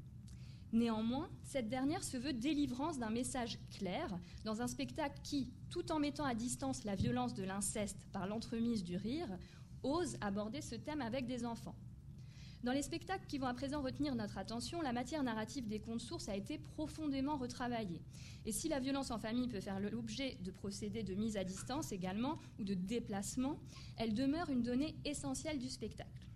Néanmoins, cette dernière se veut délivrance d'un message clair dans un spectacle qui, tout en mettant à distance la violence de l'inceste par l'entremise du rire, ose aborder ce thème avec des enfants. Dans les spectacles qui vont à présent retenir notre attention, la matière narrative des contes sources a été profondément retravaillée. Et si la violence en famille peut faire l'objet de procédés de mise à distance également ou de déplacement, elle demeure une donnée essentielle du spectacle.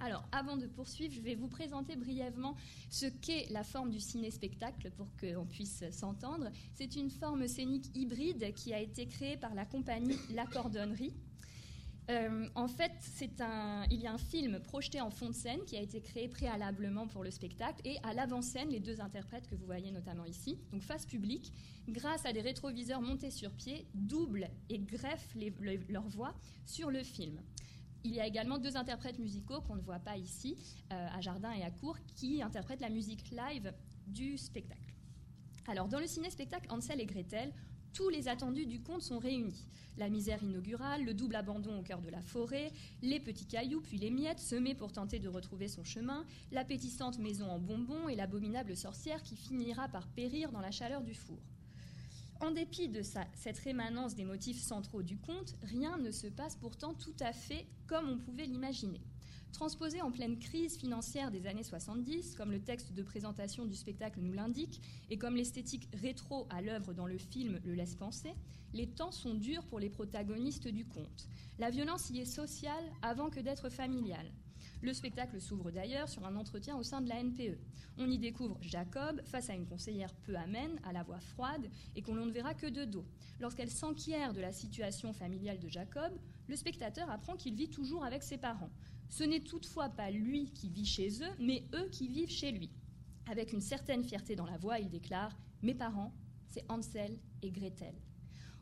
Alors, avant de poursuivre, je vais vous présenter brièvement ce qu'est la forme du ciné-spectacle pour qu'on puisse s'entendre. C'est une forme scénique hybride qui a été créée par la compagnie La Cordonnerie euh, en fait, il y a un film projeté en fond de scène qui a été créé préalablement pour le spectacle et à l'avant-scène, les deux interprètes que vous voyez notamment ici, donc face publique, grâce à des rétroviseurs montés sur pied, doublent et greffent leur voix sur le film. Il y a également deux interprètes musicaux qu'on ne voit pas ici, euh, à Jardin et à Cour, qui interprètent la musique live du spectacle. Alors, dans le ciné-spectacle Ansel et Gretel, tous les attendus du conte sont réunis. La misère inaugurale, le double abandon au cœur de la forêt, les petits cailloux puis les miettes semées pour tenter de retrouver son chemin, l'appétissante maison en bonbons et l'abominable sorcière qui finira par périr dans la chaleur du four. En dépit de cette rémanence des motifs centraux du conte, rien ne se passe pourtant tout à fait comme on pouvait l'imaginer. Transposé en pleine crise financière des années 70, comme le texte de présentation du spectacle nous l'indique, et comme l'esthétique rétro à l'œuvre dans le film le laisse penser, les temps sont durs pour les protagonistes du conte. La violence y est sociale avant que d'être familiale. Le spectacle s'ouvre d'ailleurs sur un entretien au sein de la NPE. On y découvre Jacob face à une conseillère peu amène, à la voix froide, et qu'on ne verra que de dos. Lorsqu'elle s'enquiert de la situation familiale de Jacob, le spectateur apprend qu'il vit toujours avec ses parents. Ce n'est toutefois pas lui qui vit chez eux, mais eux qui vivent chez lui. Avec une certaine fierté dans la voix, il déclare Mes parents, c'est Hansel et Gretel.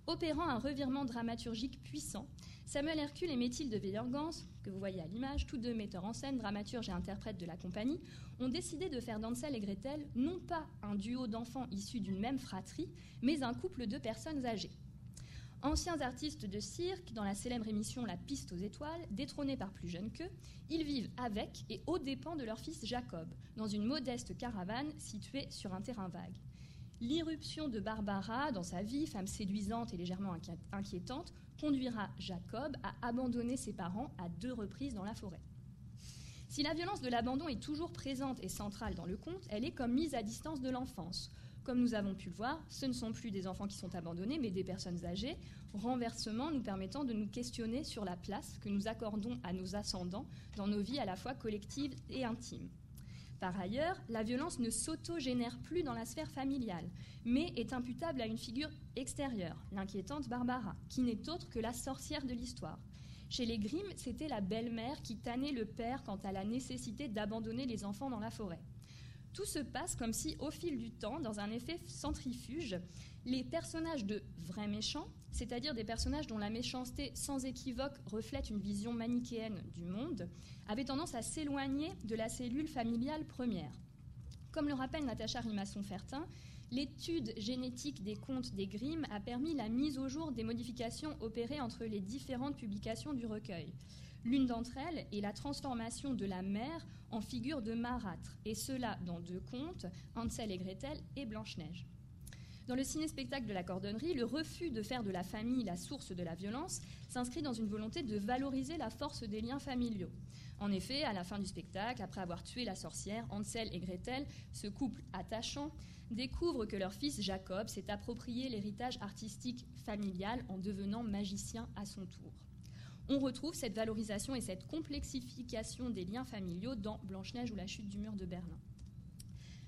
Opérant un revirement dramaturgique puissant, Samuel Hercule et Mathilde Veillergans, que vous voyez à l'image, tous deux metteurs en scène, dramaturges et interprètes de la compagnie, ont décidé de faire d'Hansel et Gretel non pas un duo d'enfants issus d'une même fratrie, mais un couple de personnes âgées. Anciens artistes de cirque, dans la célèbre émission La piste aux étoiles, détrônés par plus jeunes qu'eux, ils vivent avec et aux dépens de leur fils Jacob, dans une modeste caravane située sur un terrain vague. L'irruption de Barbara dans sa vie, femme séduisante et légèrement inquiétante, conduira Jacob à abandonner ses parents à deux reprises dans la forêt. Si la violence de l'abandon est toujours présente et centrale dans le conte, elle est comme mise à distance de l'enfance, comme nous avons pu le voir, ce ne sont plus des enfants qui sont abandonnés, mais des personnes âgées, renversement nous permettant de nous questionner sur la place que nous accordons à nos ascendants dans nos vies à la fois collectives et intimes. Par ailleurs, la violence ne s'auto-génère plus dans la sphère familiale, mais est imputable à une figure extérieure, l'inquiétante Barbara, qui n'est autre que la sorcière de l'histoire. Chez les Grimm, c'était la belle-mère qui tannait le père quant à la nécessité d'abandonner les enfants dans la forêt. Tout se passe comme si, au fil du temps, dans un effet centrifuge, les personnages de vrais méchants, c'est-à-dire des personnages dont la méchanceté sans équivoque reflète une vision manichéenne du monde, avaient tendance à s'éloigner de la cellule familiale première. Comme le rappelle Natacha Rimasson-Fertin, l'étude génétique des contes des Grimm a permis la mise au jour des modifications opérées entre les différentes publications du recueil. L'une d'entre elles est la transformation de la mère en figure de marâtre, et cela dans deux contes, Hansel et Gretel et Blanche-Neige. Dans le ciné-spectacle de la cordonnerie, le refus de faire de la famille la source de la violence s'inscrit dans une volonté de valoriser la force des liens familiaux. En effet, à la fin du spectacle, après avoir tué la sorcière, Hansel et Gretel, ce couple attachant, découvrent que leur fils Jacob s'est approprié l'héritage artistique familial en devenant magicien à son tour. On retrouve cette valorisation et cette complexification des liens familiaux dans Blanche-Neige ou la chute du mur de Berlin.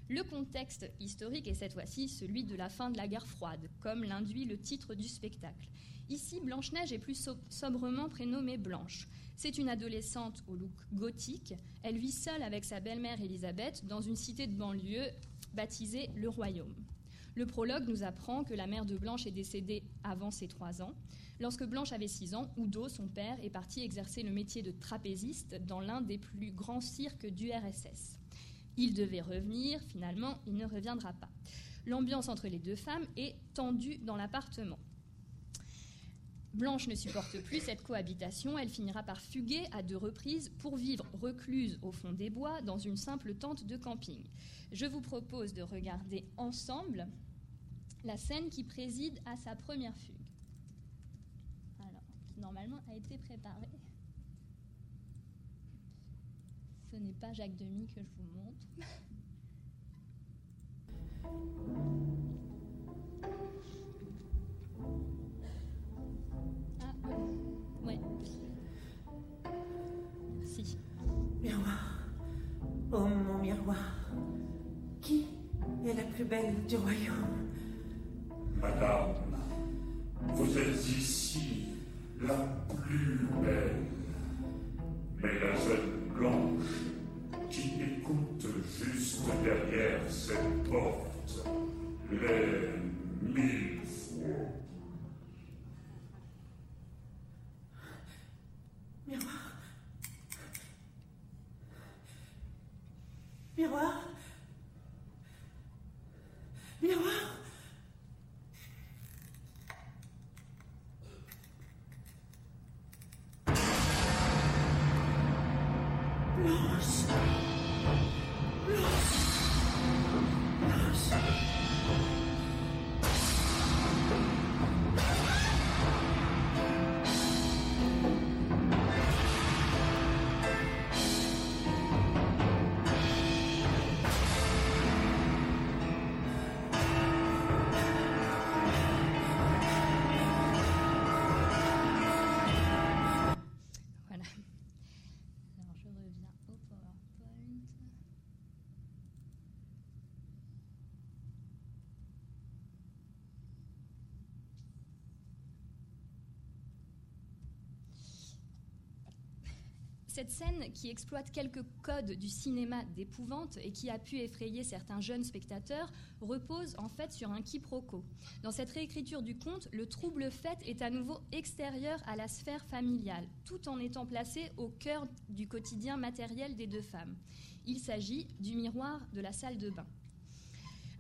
Le contexte historique est cette fois-ci celui de la fin de la guerre froide, comme l'induit le titre du spectacle. Ici, Blanche-Neige est plus sobrement prénommée Blanche. C'est une adolescente au look gothique. Elle vit seule avec sa belle-mère Elisabeth dans une cité de banlieue baptisée Le Royaume. Le prologue nous apprend que la mère de Blanche est décédée avant ses trois ans. Lorsque Blanche avait six ans, Udo, son père, est parti exercer le métier de trapéziste dans l'un des plus grands cirques du RSS. Il devait revenir, finalement, il ne reviendra pas. L'ambiance entre les deux femmes est tendue dans l'appartement. Blanche ne supporte plus cette cohabitation, elle finira par fuguer à deux reprises pour vivre recluse au fond des bois dans une simple tente de camping. Je vous propose de regarder ensemble la scène qui préside à sa première fugue. Alors, qui normalement a été préparée. Ce n'est pas Jacques Demy que je vous montre. (laughs) Ouais. Si. Miroir. Oh mon miroir. Qui est la plus belle du royaume? Madame, vous êtes ici la plus belle. Mais la jeune blanche qui écoute juste derrière cette porte l'est mille fois. Miroir. Miroir. Miroir. Blanche. Cette scène, qui exploite quelques codes du cinéma d'épouvante et qui a pu effrayer certains jeunes spectateurs, repose en fait sur un quiproquo. Dans cette réécriture du conte, le trouble fait est à nouveau extérieur à la sphère familiale, tout en étant placé au cœur du quotidien matériel des deux femmes. Il s'agit du miroir de la salle de bain.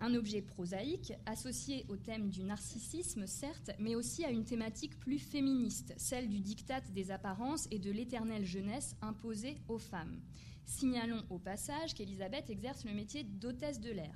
Un objet prosaïque, associé au thème du narcissisme, certes, mais aussi à une thématique plus féministe, celle du diktat des apparences et de l'éternelle jeunesse imposée aux femmes. Signalons au passage qu'Elisabeth exerce le métier d'hôtesse de l'air.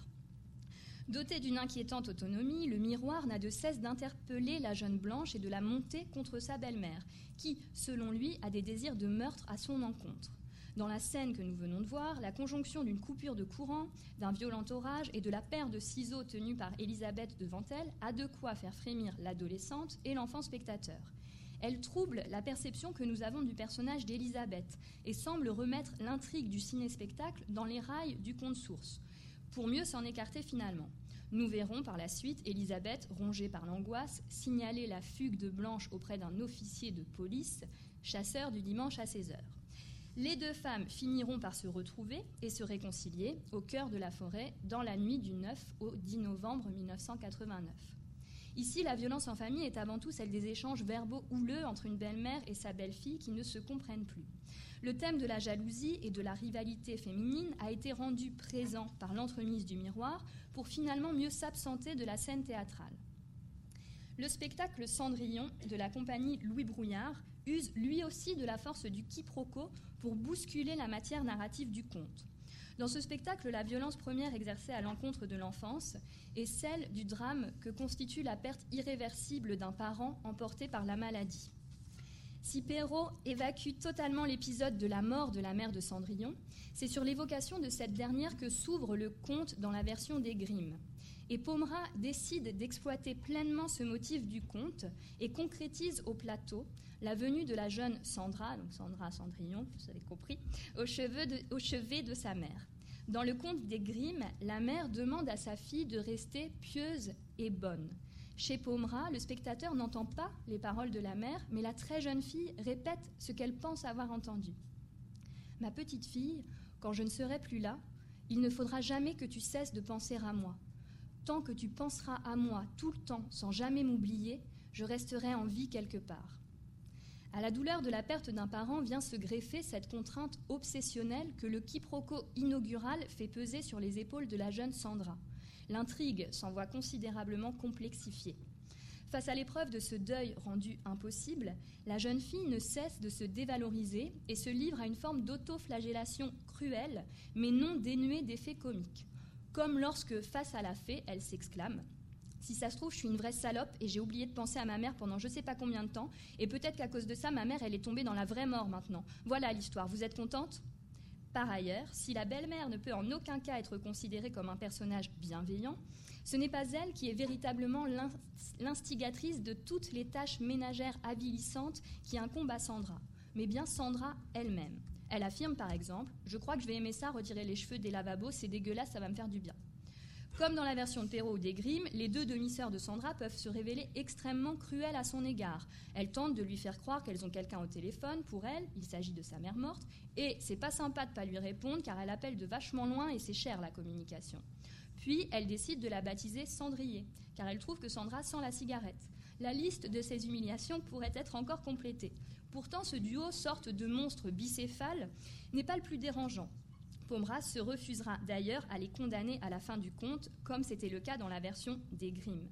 Doté d'une inquiétante autonomie, le miroir n'a de cesse d'interpeller la jeune Blanche et de la monter contre sa belle-mère, qui, selon lui, a des désirs de meurtre à son encontre. Dans la scène que nous venons de voir, la conjonction d'une coupure de courant, d'un violent orage et de la paire de ciseaux tenus par Elisabeth devant elle a de quoi faire frémir l'adolescente et l'enfant spectateur. Elle trouble la perception que nous avons du personnage d'Elisabeth et semble remettre l'intrigue du ciné-spectacle dans les rails du conte source, pour mieux s'en écarter finalement. Nous verrons par la suite Elisabeth, rongée par l'angoisse, signaler la fugue de Blanche auprès d'un officier de police, chasseur du dimanche à 16 heures. Les deux femmes finiront par se retrouver et se réconcilier au cœur de la forêt dans la nuit du 9 au 10 novembre 1989. Ici, la violence en famille est avant tout celle des échanges verbaux houleux entre une belle-mère et sa belle-fille qui ne se comprennent plus. Le thème de la jalousie et de la rivalité féminine a été rendu présent par l'entremise du miroir pour finalement mieux s'absenter de la scène théâtrale. Le spectacle Cendrillon de la compagnie Louis Brouillard use lui aussi de la force du quiproquo pour bousculer la matière narrative du conte. Dans ce spectacle, la violence première exercée à l'encontre de l'enfance est celle du drame que constitue la perte irréversible d'un parent emporté par la maladie. Si Perrault évacue totalement l'épisode de la mort de la mère de Cendrillon, c'est sur l'évocation de cette dernière que s'ouvre le conte dans la version des Grimm. Et Pomera décide d'exploiter pleinement ce motif du conte et concrétise au plateau la venue de la jeune Sandra, donc Sandra Cendrillon, vous avez compris, au, chevet de sa mère. Dans le conte des Grimm, la mère demande à sa fille de rester pieuse et bonne. Chez Pomera, le spectateur n'entend pas les paroles de la mère, mais la très jeune fille répète ce qu'elle pense avoir entendu. Ma petite fille, quand je ne serai plus là, il ne faudra jamais que tu cesses de penser à moi. Tant que tu penseras à moi tout le temps sans jamais m'oublier, je resterai en vie quelque part. À la douleur de la perte d'un parent vient se greffer cette contrainte obsessionnelle que le quiproquo inaugural fait peser sur les épaules de la jeune Sandra. L'intrigue s'en voit considérablement complexifiée. Face à l'épreuve de ce deuil rendu impossible, la jeune fille ne cesse de se dévaloriser et se livre à une forme d'autoflagellation cruelle, mais non dénuée d'effets comiques. Comme lorsque, face à la fée, elle s'exclame Si ça se trouve, je suis une vraie salope et j'ai oublié de penser à ma mère pendant je sais pas combien de temps, et peut-être qu'à cause de ça, ma mère, elle est tombée dans la vraie mort maintenant. Voilà l'histoire, vous êtes contente? Par ailleurs, si la belle-mère ne peut en aucun cas être considérée comme un personnage bienveillant, ce n'est pas elle qui est véritablement l'instigatrice de toutes les tâches ménagères avilissantes qui incombent à Sandra, mais bien Sandra elle-même. Elle affirme par exemple Je crois que je vais aimer ça, retirer les cheveux des lavabos, c'est dégueulasse, ça va me faire du bien. Comme dans la version de Perrault ou des Grimm, les deux demi-sœurs de Sandra peuvent se révéler extrêmement cruelles à son égard. Elles tentent de lui faire croire qu'elles ont quelqu'un au téléphone. Pour elle, il s'agit de sa mère morte. Et c'est pas sympa de pas lui répondre car elle appelle de vachement loin et c'est cher la communication. Puis elle décide de la baptiser Cendrier car elle trouve que Sandra sent la cigarette. La liste de ces humiliations pourrait être encore complétée. Pourtant, ce duo, sorte de monstre bicéphale, n'est pas le plus dérangeant. Pomera se refusera d'ailleurs à les condamner à la fin du conte, comme c'était le cas dans la version des Grimm.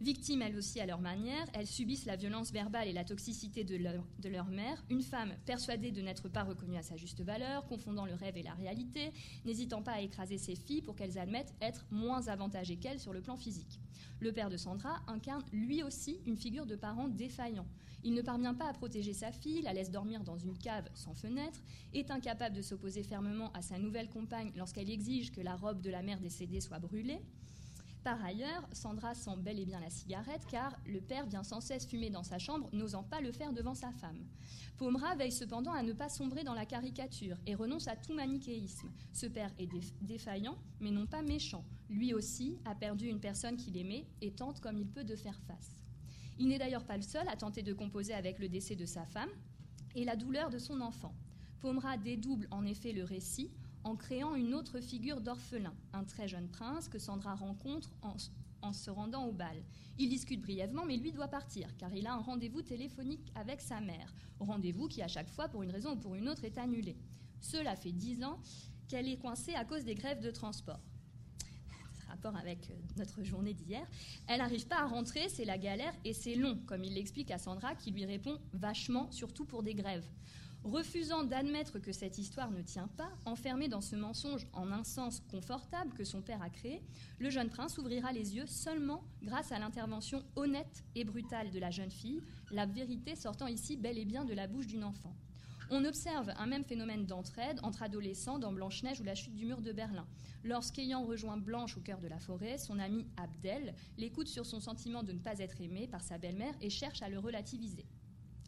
Victimes elles aussi à leur manière, elles subissent la violence verbale et la toxicité de leur, mère, une femme persuadée de n'être pas reconnue à sa juste valeur, confondant le rêve et la réalité, n'hésitant pas à écraser ses filles pour qu'elles admettent être moins avantagées qu'elles sur le plan physique. Le père de Sandra incarne lui aussi une figure de parent défaillant. Il ne parvient pas à protéger sa fille, la laisse dormir dans une cave sans fenêtre, est incapable de s'opposer fermement à sa nouvelle compagne lorsqu'elle exige que la robe de la mère décédée soit brûlée. Par ailleurs, Sandra sent bel et bien la cigarette car le père vient sans cesse fumer dans sa chambre, n'osant pas le faire devant sa femme. Pomera veille cependant à ne pas sombrer dans la caricature et renonce à tout manichéisme. Ce père est défaillant, mais non pas méchant. Lui aussi a perdu une personne qu'il aimait et tente comme il peut de faire face. Il n'est d'ailleurs pas le seul à tenter de composer avec le décès de sa femme et la douleur de son enfant. Pomera dédouble en effet le récit en créant une autre figure d'orphelin, un très jeune prince que Sandra rencontre en, se rendant au bal. Il discute brièvement, mais lui doit partir, car il a un rendez-vous téléphonique avec sa mère. Rendez-vous qui, à chaque fois, pour une raison ou pour une autre, est annulé. Cela fait dix ans qu'elle est coincée à cause des grèves de transport (laughs) rapport avec euh, notre journée d'hier. Elle n'arrive pas à rentrer, c'est la galère et c'est long, comme il l'explique à Sandra, qui lui répond vachement, surtout pour des grèves. Refusant d'admettre que cette histoire ne tient pas, enfermé dans ce mensonge en un sens confortable que son père a créé, le jeune prince ouvrira les yeux seulement grâce à l'intervention honnête et brutale de la jeune fille, la vérité sortant ici bel et bien de la bouche d'une enfant. On observe un même phénomène d'entraide entre adolescents dans Blanche-Neige ou la chute du mur de Berlin. Lorsqu'ayant rejoint Blanche au cœur de la forêt, son ami Abdel l'écoute sur son sentiment de ne pas être aimé par sa belle-mère et cherche à le relativiser.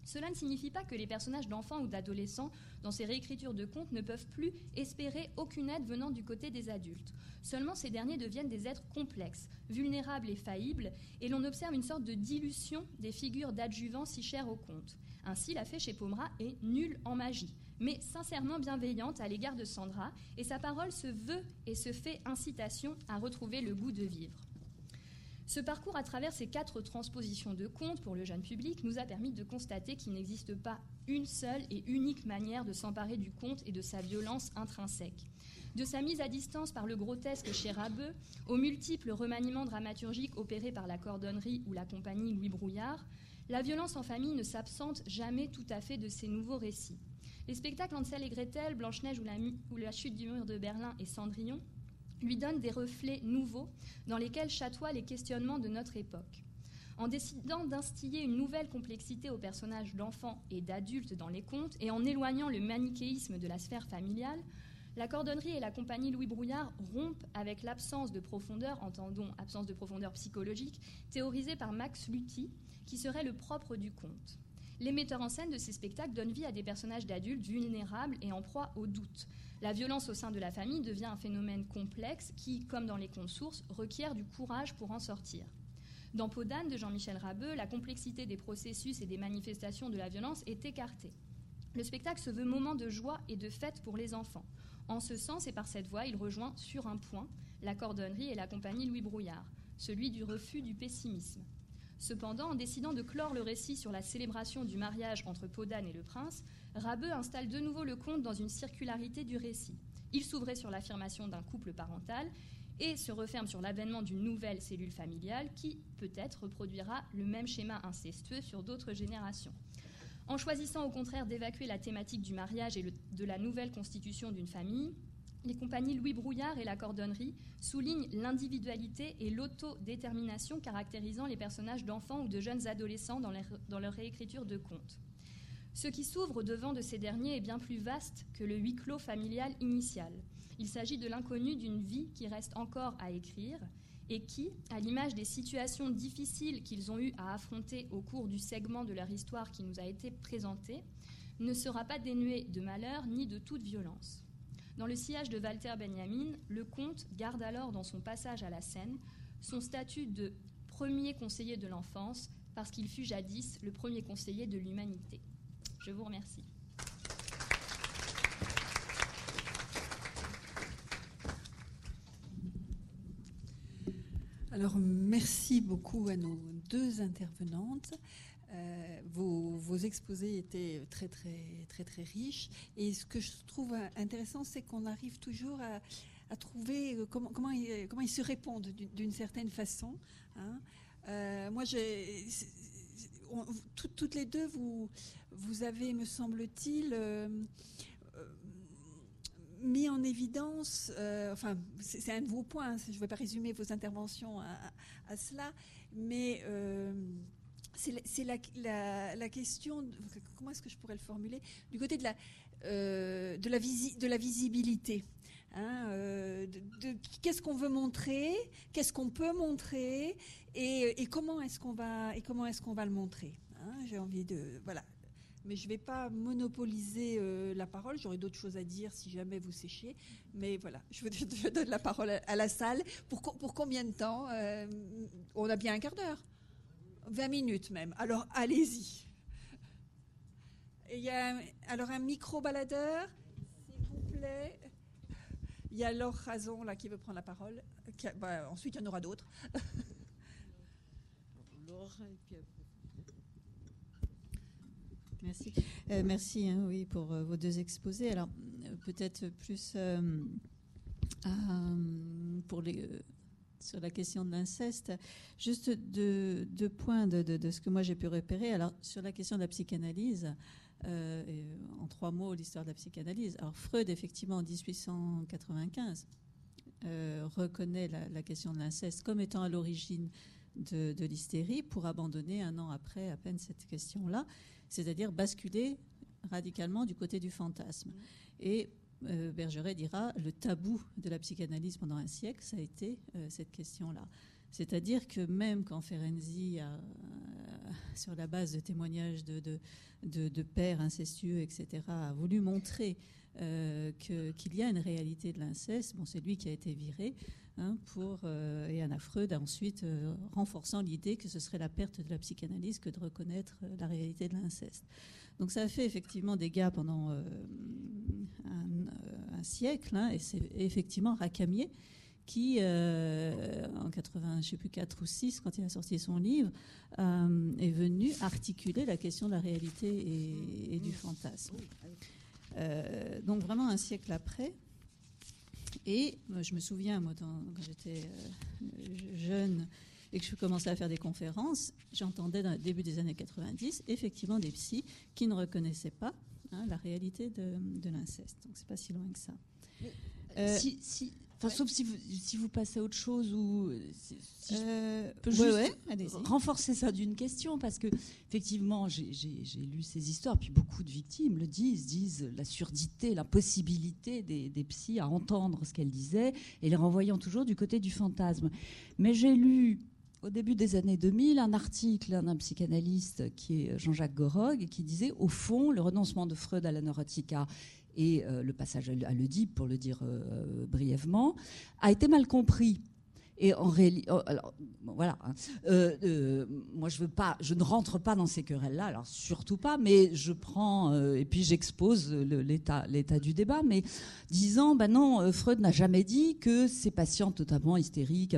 Cela ne signifie pas que les personnages d'enfants ou d'adolescents dans ces réécritures de contes ne peuvent plus espérer aucune aide venant du côté des adultes. Seulement ces derniers deviennent des êtres complexes, vulnérables et faillibles, et l'on observe une sorte de dilution des figures d'adjuvants si chères aux contes. Ainsi, la fée chez Pomera est nulle en magie, mais sincèrement bienveillante à l'égard de Sandra, et sa parole se veut et se fait incitation à retrouver le goût de vivre. Ce parcours à travers ces quatre transpositions de contes pour le jeune public nous a permis de constater qu'il n'existe pas une seule et unique manière de s'emparer du conte et de sa violence intrinsèque. De sa mise à distance par le grotesque chez Rabeux aux multiples remaniements dramaturgiques opérés par la cordonnerie ou la compagnie Louis Brouillard, la violence en famille ne s'absente jamais tout à fait de ces nouveaux récits. Les spectacles Hansel et Gretel, Blanche-Neige ou la, ou la chute du mur de Berlin et Cendrillon lui donnent des reflets nouveaux dans lesquels chatoient les questionnements de notre époque. En décidant d'instiller une nouvelle complexité aux personnages d'enfants et d'adultes dans les contes et en éloignant le manichéisme de la sphère familiale, la cordonnerie et la compagnie Louis Brouillard rompent avec l'absence de profondeur, entendons absence de profondeur psychologique, théorisée par Max Luthi, qui serait le propre du conte. Les metteurs en scène de ces spectacles donnent vie à des personnages d'adultes vulnérables et en proie au doute. La violence au sein de la famille devient un phénomène complexe qui, comme dans les contes sources, requiert du courage pour en sortir. Dans Peau de Jean-Michel Rabeux, la complexité des processus et des manifestations de la violence est écartée. Le spectacle se veut moment de joie et de fête pour les enfants. En ce sens et par cette voie, il rejoint sur un point la cordonnerie et la compagnie Louis Brouillard, celui du refus du pessimisme. Cependant, en décidant de clore le récit sur la célébration du mariage entre Podane et le prince, Rabeux installe de nouveau le conte dans une circularité du récit. Il s'ouvrait sur l'affirmation d'un couple parental et se referme sur l'avènement d'une nouvelle cellule familiale qui, peut-être, reproduira le même schéma incestueux sur d'autres générations. En choisissant au contraire d'évacuer la thématique du mariage et de la nouvelle constitution d'une famille, les compagnies Louis Brouillard et la Cordonnerie soulignent l'individualité et l'autodétermination caractérisant les personnages d'enfants ou de jeunes adolescents dans, dans leur réécriture de contes. Ce qui s'ouvre devant de ces derniers est bien plus vaste que le huis clos familial initial. Il s'agit de l'inconnu d'une vie qui reste encore à écrire et qui, à l'image des situations difficiles qu'ils ont eu à affronter au cours du segment de leur histoire qui nous a été présenté, ne sera pas dénué de malheur ni de toute violence. Dans le sillage de Walter Benjamin, le comte garde alors dans son passage à la scène son statut de premier conseiller de l'enfance parce qu'il fut jadis le premier conseiller de l'humanité. Je vous remercie. Alors, merci beaucoup à nos deux intervenantes. Euh, vos, exposés étaient très, très, très, très riches. Et ce que je trouve intéressant, c'est qu'on arrive toujours à, trouver euh, comment, comment, ils, se répondent d'une certaine façon. Hein. Euh, moi, j'ai. Toutes les deux, vous, avez, me semble-t-il, mis en évidence, euh, enfin, c'est un de vos points, je ne vais pas résumer vos interventions à, cela, mais euh, c'est la, question, comment est-ce que je pourrais le formuler, du côté euh, de la visibilité. Hein, qu'est-ce qu'on veut montrer, qu'est-ce qu'on peut montrer, et, comment est-ce qu'on va, et comment est-ce qu'on va le montrer. Hein, j'ai envie de, voilà, mais je ne vais pas monopoliser euh, la parole. J'aurai d'autres choses à dire si jamais vous séchez. Mais voilà, je, vous, donne la parole à, la salle. Pour, pour combien de temps euh, On a bien un quart d'heure 20 minutes même. Alors allez-y. Il y a alors un micro-baladeur, s'il vous plaît. Il y a Laure Razon là, qui veut prendre la parole. Bah, ensuite, il y en aura d'autres. (laughs) Merci. Euh, merci hein, oui, pour euh, vos deux exposés. Alors, euh, peut-être plus pour les, sur la question de l'inceste, juste deux, points de, de, ce que moi j'ai pu repérer. Alors, sur la question de la psychanalyse, en trois mots, l'histoire de la psychanalyse. Alors, Freud, effectivement, en 1895, reconnaît la, question de l'inceste comme étant à l'origine de, l'hystérie pour abandonner un an après à peine cette question-là c'est-à-dire basculer radicalement du côté du fantasme. Et euh, Bergeret dira le tabou de la psychanalyse pendant un siècle, ça a été euh, cette question-là. C'est-à-dire que même quand Ferenczi, a, euh, sur la base de témoignages de, de, pères incestueux, etc., a voulu montrer qu'il y a une réalité de l'inceste, bon, c'est lui qui a été viré, hein, pour, et Anna Freud ensuite renforçant l'idée que ce serait la perte de la psychanalyse que de reconnaître la réalité de l'inceste. Donc ça a fait effectivement des dégâts pendant un, siècle, hein, et c'est effectivement Racamier qui, euh, en 80, je sais plus 4 ou 6, quand il a sorti son livre, euh, est venu articuler la question de la réalité et, du fantasme. Euh, donc vraiment un siècle après. Et je me souviens, moi, quand j'étais jeune et que je commençais à faire des conférences, j'entendais, dans le début des années 90, effectivement des psys qui ne reconnaissaient pas hein, la réalité de, de l'inceste. Donc c'est pas si loin que ça. Si, si, Sauf si vous, si vous passez à autre chose ou si, euh, peux juste renforcer ça d'une question parce que effectivement j'ai lu ces histoires puis beaucoup de victimes le disent disent la surdité l'impossibilité des, des psys à entendre ce qu'elles disaient et les renvoyant toujours du côté du fantasme. Mais j'ai lu au début des années 2000 un article d'un psychanalyste qui est Jean-Jacques Gorog qui disait au fond le renoncement de Freud à la neurotica et euh, le passage à l'Oedipe, pour le dire euh, brièvement, a été mal compris. Et en réalité, oh, voilà, hein. euh, moi je ne rentre pas dans ces querelles-là, alors surtout pas, mais je prends et puis j'expose l'état, du débat, mais disant, ben non, Freud n'a jamais dit que ces patients totalement hystériques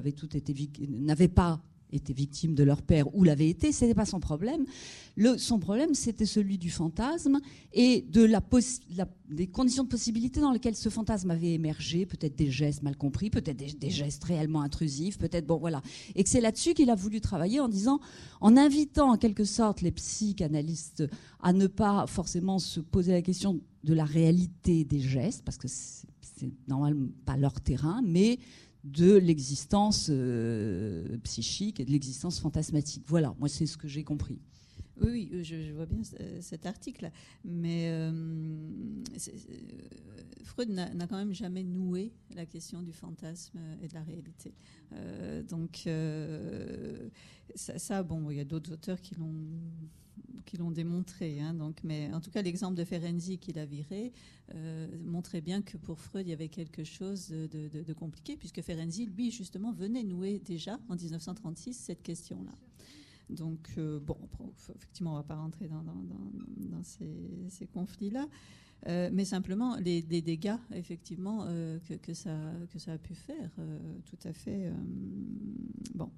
n'avaient pas étaient victimes de leur père ou l'avaient été, ce n'était pas son problème. Son problème, c'était celui du fantasme et de la, des conditions de possibilité dans lesquelles ce fantasme avait émergé, peut-être des gestes mal compris, peut-être des, gestes réellement intrusifs, peut-être, bon, voilà. Et que c'est là-dessus qu'il a voulu travailler en disant, en invitant en quelque sorte les psychanalystes à ne pas forcément se poser la question de la réalité des gestes, parce que c'est normalement pas leur terrain, mais de l'existence euh, psychique et de l'existence fantasmatique. Voilà, moi c'est ce que j'ai compris. Oui, je, vois bien cet article, mais euh, Freud n'a quand même jamais noué la question du fantasme et de la réalité. Euh, donc ça, bon, il y a d'autres auteurs qui l'ont démontré. Hein, donc, mais en tout cas, l'exemple de Ferenczi qu'il a viré euh, montrait bien que pour Freud, il y avait quelque chose de, compliqué, puisque Ferenczi, lui, justement, venait nouer déjà en 1936 cette question-là. Donc, euh, bon, effectivement, on ne va pas rentrer dans, ces conflits-là. Euh, mais simplement les, dégâts effectivement euh, que, ça, a pu faire, tout à fait. bon.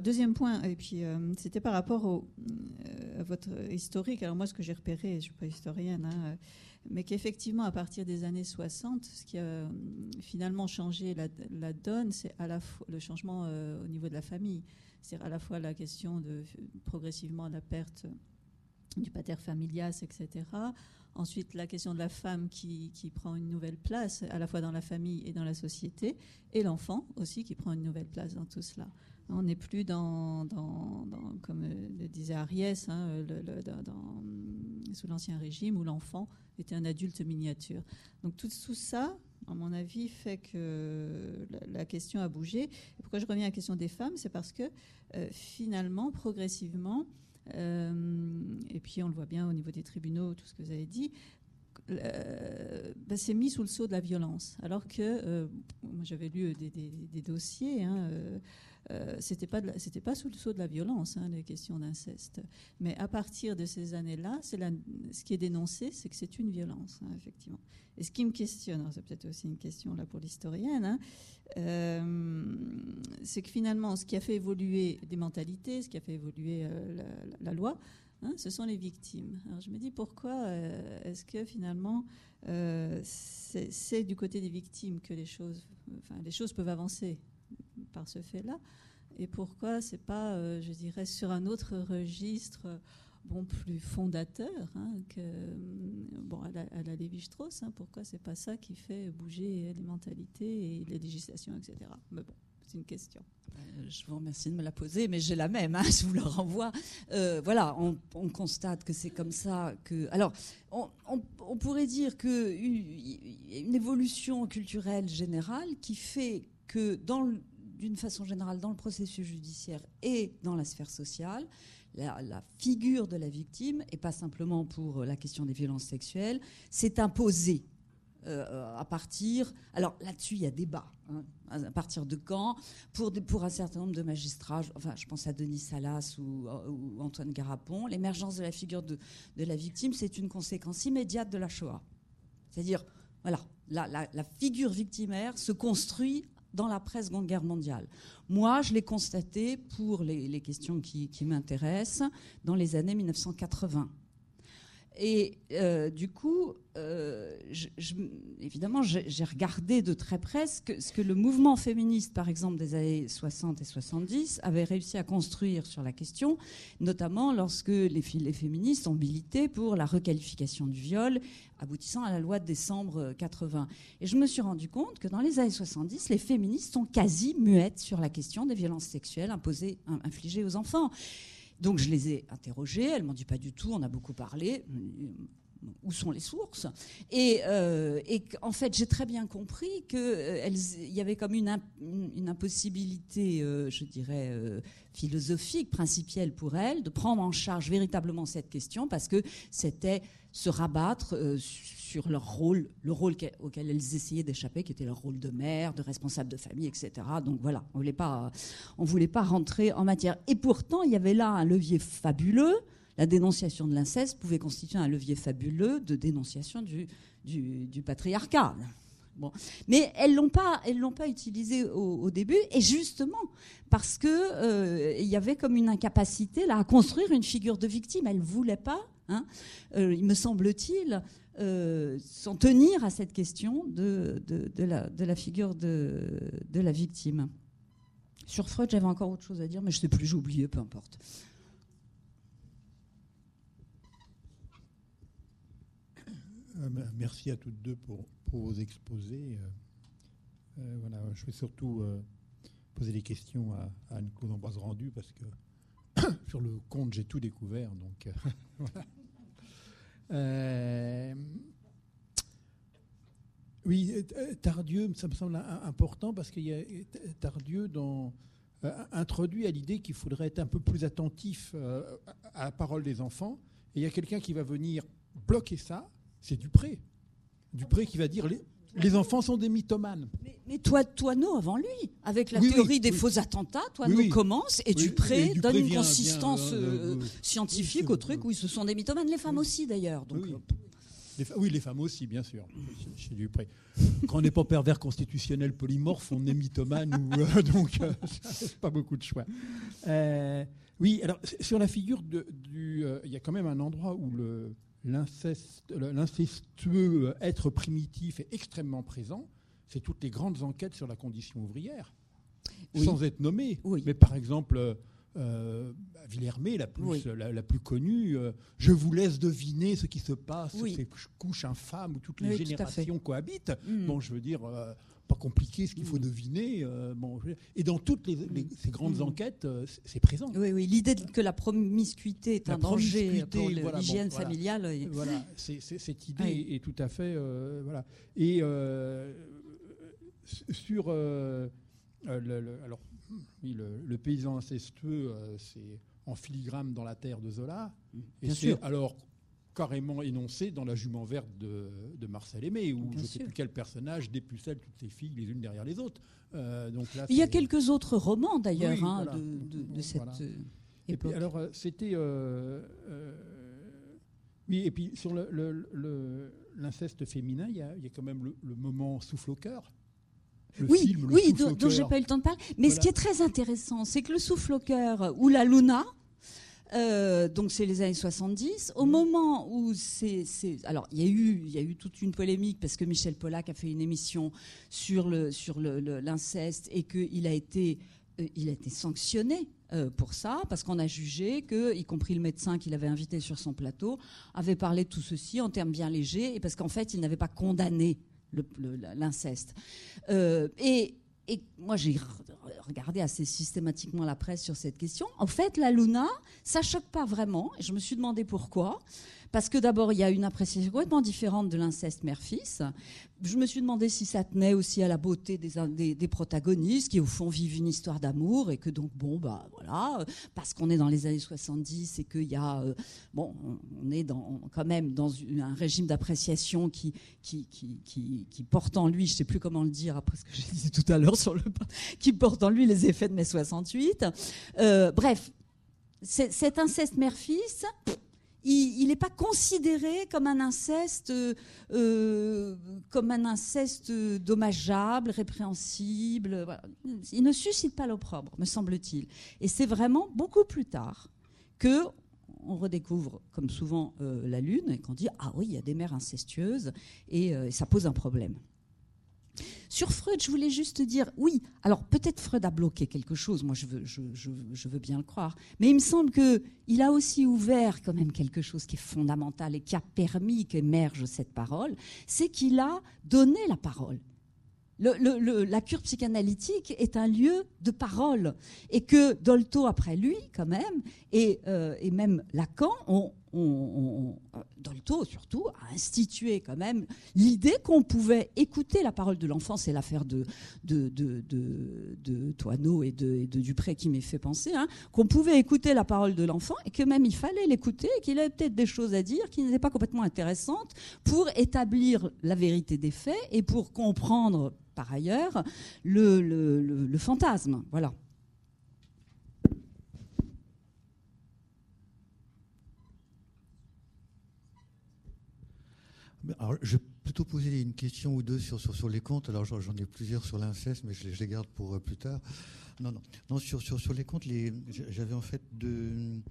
deuxième point, et puis c'était par rapport à votre historique. Alors moi, ce que j'ai repéré, je ne suis pas historienne, hein, mais qu'effectivement, à partir des années 60, ce qui a finalement changé la, donne, c'est à la le changement au niveau de la famille. C'est à la fois la question de progressivement la perte du pater familias, etc. Ensuite, la question de la femme qui, prend une nouvelle place, à la fois dans la famille et dans la société, et l'enfant aussi qui prend une nouvelle place dans tout cela. On n'est plus dans, comme le disait Ariès, hein, sous l'Ancien Régime, où l'enfant était un adulte miniature. Donc tout, ça, à mon avis, fait que la, question a bougé. pourquoi je reviens à la question des femmes C'est parce que euh, finalement, progressivement, euh, et puis on le voit bien au niveau des tribunaux, tout ce que vous avez dit, euh, ben, c'est mis sous le sceau de la violence. Alors que, moi j'avais lu des, dossiers, hein, euh, c'était pas sous le sceau de la violence hein, les questions d'inceste. Mais à partir de ces années-là, c'est ce qui est dénoncé, c'est que c'est une violence, hein, effectivement. Et ce qui me questionne, c'est peut-être aussi une question là pour l'historienne, hein, euh, c'est que finalement, ce qui a fait évoluer des mentalités, ce qui a fait évoluer euh, la, loi, ce sont les victimes. Alors je me dis pourquoi est-ce que finalement c'est du côté des victimes que les choses peuvent avancer? Par ce fait-là et pourquoi c'est pas, euh, je dirais, sur un autre registre bon, plus fondateur hein, que bon, à la, la Lévi-Strauss, hein, pourquoi c'est pas ça qui fait bouger les mentalités et les législations, etc. Mais bon, c'est une question. Euh, je vous remercie de me la poser, mais j'ai la même, hein, (laughs) je vous la renvoie. Euh, voilà, on, constate que c'est comme ça que. Alors, on, on pourrait dire qu'une évolution culturelle générale qui fait que dans le, d'une façon générale dans le processus judiciaire et dans la sphère sociale, la, figure de la victime, et pas simplement pour la question des violences sexuelles, s'est imposée euh, à partir. Alors là-dessus, il y a débat. Hein, à partir de quand? Pour, pour un certain nombre de magistrats, enfin, je pense à Denis Salas ou, Antoine Garapon, l'émergence de la figure de, de la victime, c'est une conséquence immédiate de la Shoah. C'est-à-dire, voilà, la, la, figure victimaire se construit dans la presse Seconde Guerre mondiale. Moi, je l'ai constaté pour les, questions qui, m'intéressent dans les années 1980. Et euh, du coup, euh, évidemment, j'ai regardé de très près ce que, le mouvement féministe, par exemple, des années 60 et 70, avait réussi à construire sur la question, notamment lorsque les, féministes ont milité pour la requalification du viol, aboutissant à la loi de décembre 80. Et je me suis rendu compte que dans les années 70, les féministes sont quasi muettes sur la question des violences sexuelles imposées, infligées aux enfants. Donc je les ai interrogées, elles m'ont dit pas du tout, on a beaucoup parlé. Où sont les sources? Et, euh, en fait, j'ai très bien compris qu'il euh, y avait comme une, impossibilité, euh, je dirais, philosophique, principielle pour elles, de prendre en charge véritablement cette question parce que c'était se rabattre leur rôle, le rôle auquel elles essayaient d'échapper, qui était leur rôle de mère, de responsable de famille, etc. Donc voilà, on on voulait pas rentrer en matière. Et pourtant, il y avait là un levier fabuleux. La dénonciation de l'inceste pouvait constituer un levier fabuleux de dénonciation du, patriarcat. Bon. Mais elles l'ont pas, elles l'ont pas utilisé au, début, et justement parce que euh, y avait comme une incapacité là à construire une figure de victime. Elles voulaient pas, hein, euh, il me semble-t-il, euh, s'en tenir à cette question de, de, la, de la, figure de, la victime. Sur Freud, j'avais encore autre chose à dire, mais je ne sais plus, j'ai oublié, peu importe. Euh, merci à toutes deux pour, pour vos exposés. Euh, voilà, je vais surtout poser des questions à, Anne-Claude Ambroise Rendu parce que (coughs) sur le compte, j'ai tout découvert. Donc, (laughs) voilà. Euh, oui, euh, Tardieu, ça me semble important parce qu'il y a Tardieu dans, euh, introduit à l'idée qu'il faudrait être un peu plus attentif à la parole des enfants. Et il y a quelqu'un qui va venir bloquer ça, c'est Dupré. Dupré qui va dire les enfants sont des mythomanes. Mais, toi, Toineau avant lui, avec la théorie des faux attentats, Toineau commence et Dupré, donne une consistance euh, euh, scientifique au truc où ils se sont des mythomanes, les femmes aussi d'ailleurs. Les oui, les femmes aussi, bien sûr, chez Dupré. Quand on n'est pas pervers constitutionnel polymorphe, on est mythomane, ou, euh, (laughs) donc pas beaucoup de choix. oui, alors sur la figure de, du, il y a quand même un endroit où le, l'incestueux être primitif est extrêmement présent. C'est toutes les grandes enquêtes sur la condition ouvrière, sans être nommé. Mais par exemple, euh, Villermé, la plus, la, plus connue, euh, je vous laisse deviner ce qui se passe sur ces couches infâmes où toutes les générations cohabitent. Mm. Bon, je veux dire, euh, pas compliqué ce qu'il faut mm. deviner. bon, et dans toutes les, ces grandes mm. enquêtes, c'est présent. Oui, oui, l'idée que la promiscuité est un danger pour l'hygiène familiale. Voilà, cette idée est tout à fait. voilà. Et sur. Le, alors, oui, le, paysan incestueux, euh, c'est en filigrane dans la terre de Zola. et c'est alors carrément énoncé dans La jument verte de, Marcel Aimé, où je ne sais plus quel personnage dépucelle toutes ses filles les unes derrière les autres. Euh, donc là, Il y a quelques autres romans d'ailleurs hein, de, cette euh, époque. alors c'était... oui, et puis sur l'inceste féminin, il y, a, quand même le, le moment souffle au cœur oui, oui, dont, j'ai pas eu le temps de parler. Mais ce qui est très intéressant, c'est que le souffle au cœur ou la Luna, euh, donc c'est les années 70. Au mm. moment où c'est, alors il y a eu, il y a eu toute une polémique parce que Michel Pollack a fait une émission sur le sur l'inceste et qu'il a été euh, il a été sanctionné euh, pour ça, parce qu'on a jugé que, y compris le médecin qu'il avait invité sur son plateau, avait parlé de tout ceci en termes bien légers, et parce qu'en fait, il n'avait pas condamné l'inceste. Euh, et, moi, j'ai regardé assez systématiquement la presse sur cette question. En fait, la Luna, ça choque pas vraiment. Je me suis demandé pourquoi. Parce que d'abord, il y a une appréciation complètement différente de l'inceste mère-fils. Je me suis demandé si ça tenait aussi à la beauté des, protagonistes, qui au fond vivent une histoire d'amour, et que donc, bon, bah voilà, parce qu'on est dans les années 70 et qu'il y a, euh, bon, on est quand même dans un régime d'appréciation qui qui, qui, qui, porte en lui, je ne sais plus comment le dire après ce que j'ai dit tout à l'heure sur le qui porte en lui les effets de mai 68. Euh, bref, cet inceste mère-fils, il n'est pas considéré comme un inceste, euh, inceste dommageable, répréhensible. Il ne suscite pas l'opprobre, me semble-t-il. Et c'est vraiment beaucoup plus tard que on redécouvre, comme souvent, la Lune et qu'on dit Ah oui, il y a des mères incestueuses et ça pose un problème. Sur Freud, je voulais juste dire, oui, alors peut-être Freud a bloqué quelque chose, moi je veux, bien le croire, mais il me semble qu'il a aussi ouvert quand même quelque chose qui est fondamental et qui a permis qu'émerge cette parole, c'est qu'il a donné la parole. la cure psychanalytique est un lieu de parole et que Dolto après lui quand même et, euh, et même Lacan ont, on, Dolto surtout a institué quand même l'idée qu'on pouvait écouter la parole de l'enfant, c'est l'affaire de, de, de, de, Toineau et de, Dupré qui m'est fait penser, hein, qu'on pouvait écouter la parole de l'enfant et que même il fallait l'écouter et qu'il avait peut-être des choses à dire qui n'étaient pas complètement intéressantes pour établir la vérité des faits et pour comprendre par ailleurs le, le, le fantasme. Voilà. Alors, je vais plutôt poser une question ou deux sur, sur, les comptes. Alors, j'en ai plusieurs sur l'inceste, mais je les, garde pour euh, plus tard. Non, non. non sur, sur, sur les comptes, j'avais en fait deux,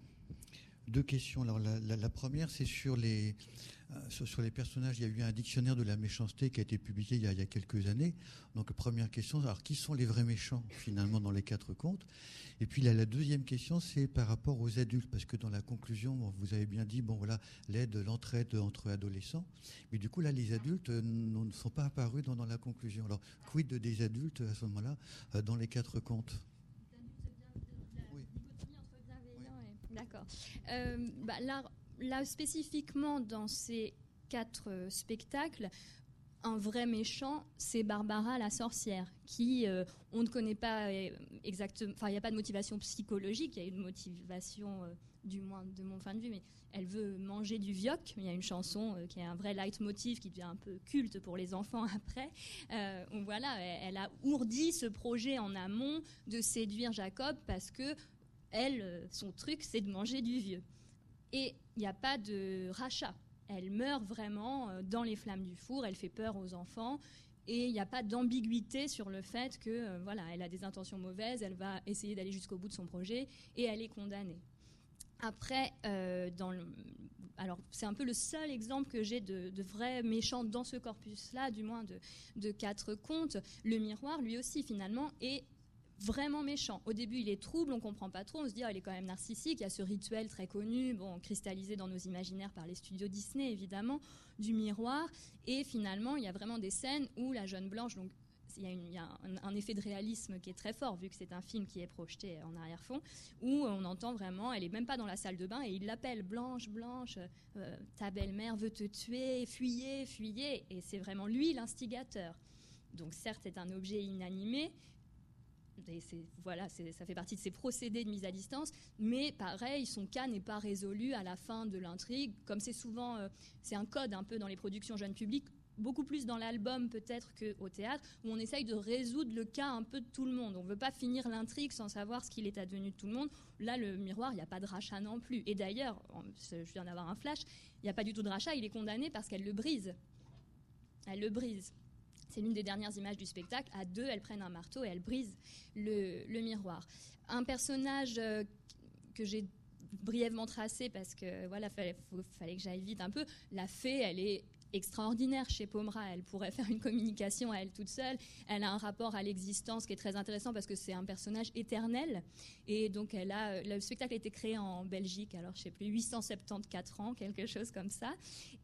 deux questions. Alors, la première, c'est sur les, euh, sur, les personnages, il y a eu un dictionnaire de la méchanceté qui a été publié il y a, quelques années. Donc, première question, alors qui sont les vrais méchants finalement dans les quatre contes? Et puis la deuxième question, c'est par rapport aux adultes, parce que dans la conclusion, vous avez bien dit, bon voilà, l'aide, l'entraide entre adolescents. Mais du coup, là, les adultes euh, ne sont pas apparus dans, la conclusion. Alors, quid des adultes à ce moment-là euh, dans les quatre contes? D'accord. Bah, là, là, spécifiquement dans ces quatre euh, spectacles, un vrai méchant, c'est Barbara la sorcière, qui, euh, on ne connaît pas euh, exactement, enfin, il n'y a pas de motivation psychologique, il y a une motivation, du moins de mon point de vue, mais elle veut manger du vioc. Il y a une chanson qui est un vrai leitmotiv qui devient un peu culte pour les enfants (laughs) après. voilà, elle, a ourdi ce projet en amont de séduire Jacob parce que elle, son truc, c'est de manger du vieux. Et il n'y a pas de rachat. Elle meurt vraiment euh, dans les flammes du four, elle fait peur aux enfants. Et il n'y a pas d'ambiguïté sur le fait que euh, voilà, elle a des intentions mauvaises, elle va essayer d'aller jusqu'au bout de son projet et elle est condamnée. Après, euh, alors c'est un peu le seul exemple que j'ai de, vrais méchants dans ce corpus-là, du moins de, de, quatre contes. Le miroir, lui aussi, finalement, est vraiment méchant. Au début, il est trouble, on comprend pas trop, on se dit, ah, il est quand même narcissique. Il y a ce rituel très connu, bon, cristallisé dans nos imaginaires par les studios Disney, évidemment, du miroir. Et finalement, il y a vraiment des scènes où la jeune blanche, donc il y a, un, effet de réalisme qui est très fort, vu que c'est un film qui est projeté en arrière-fond, où on entend vraiment, elle est même pas dans la salle de bain, et il l'appelle Blanche, Blanche, euh, ta belle-mère veut te tuer, fuyez, fuyez, et c'est vraiment lui l'instigateur. Donc certes, c'est un objet inanimé, voilà, ça fait partie de ces procédés de mise à distance. Mais pareil, son cas n'est pas résolu à la fin de l'intrigue, comme c'est souvent, euh, c'est un code un peu dans les productions jeunes publics beaucoup plus dans l'album peut-être qu'au théâtre, où on essaye de résoudre le cas un peu de tout le monde. On ne veut pas finir l'intrigue sans savoir ce qu'il est advenu de tout le monde. Là, le miroir, il n'y a pas de rachat non plus. Et d'ailleurs, je viens d'avoir un flash, il n'y a pas du tout de rachat, il est condamné parce qu'elle le brise. Elle le brise. C'est l'une des dernières images du spectacle. À deux, elles prennent un marteau et elles brisent le, miroir. Un personnage euh, que j'ai brièvement tracé parce que voilà, fallait, fallait que j'aille vite un peu. La fée, elle est extraordinaire chez Pomera. Elle pourrait faire une communication à elle toute seule. Elle a un rapport à l'existence qui est très intéressant parce que c'est un personnage éternel. Et donc, elle a, le spectacle a été créé en Belgique, alors je sais plus, 874 ans, quelque chose comme ça.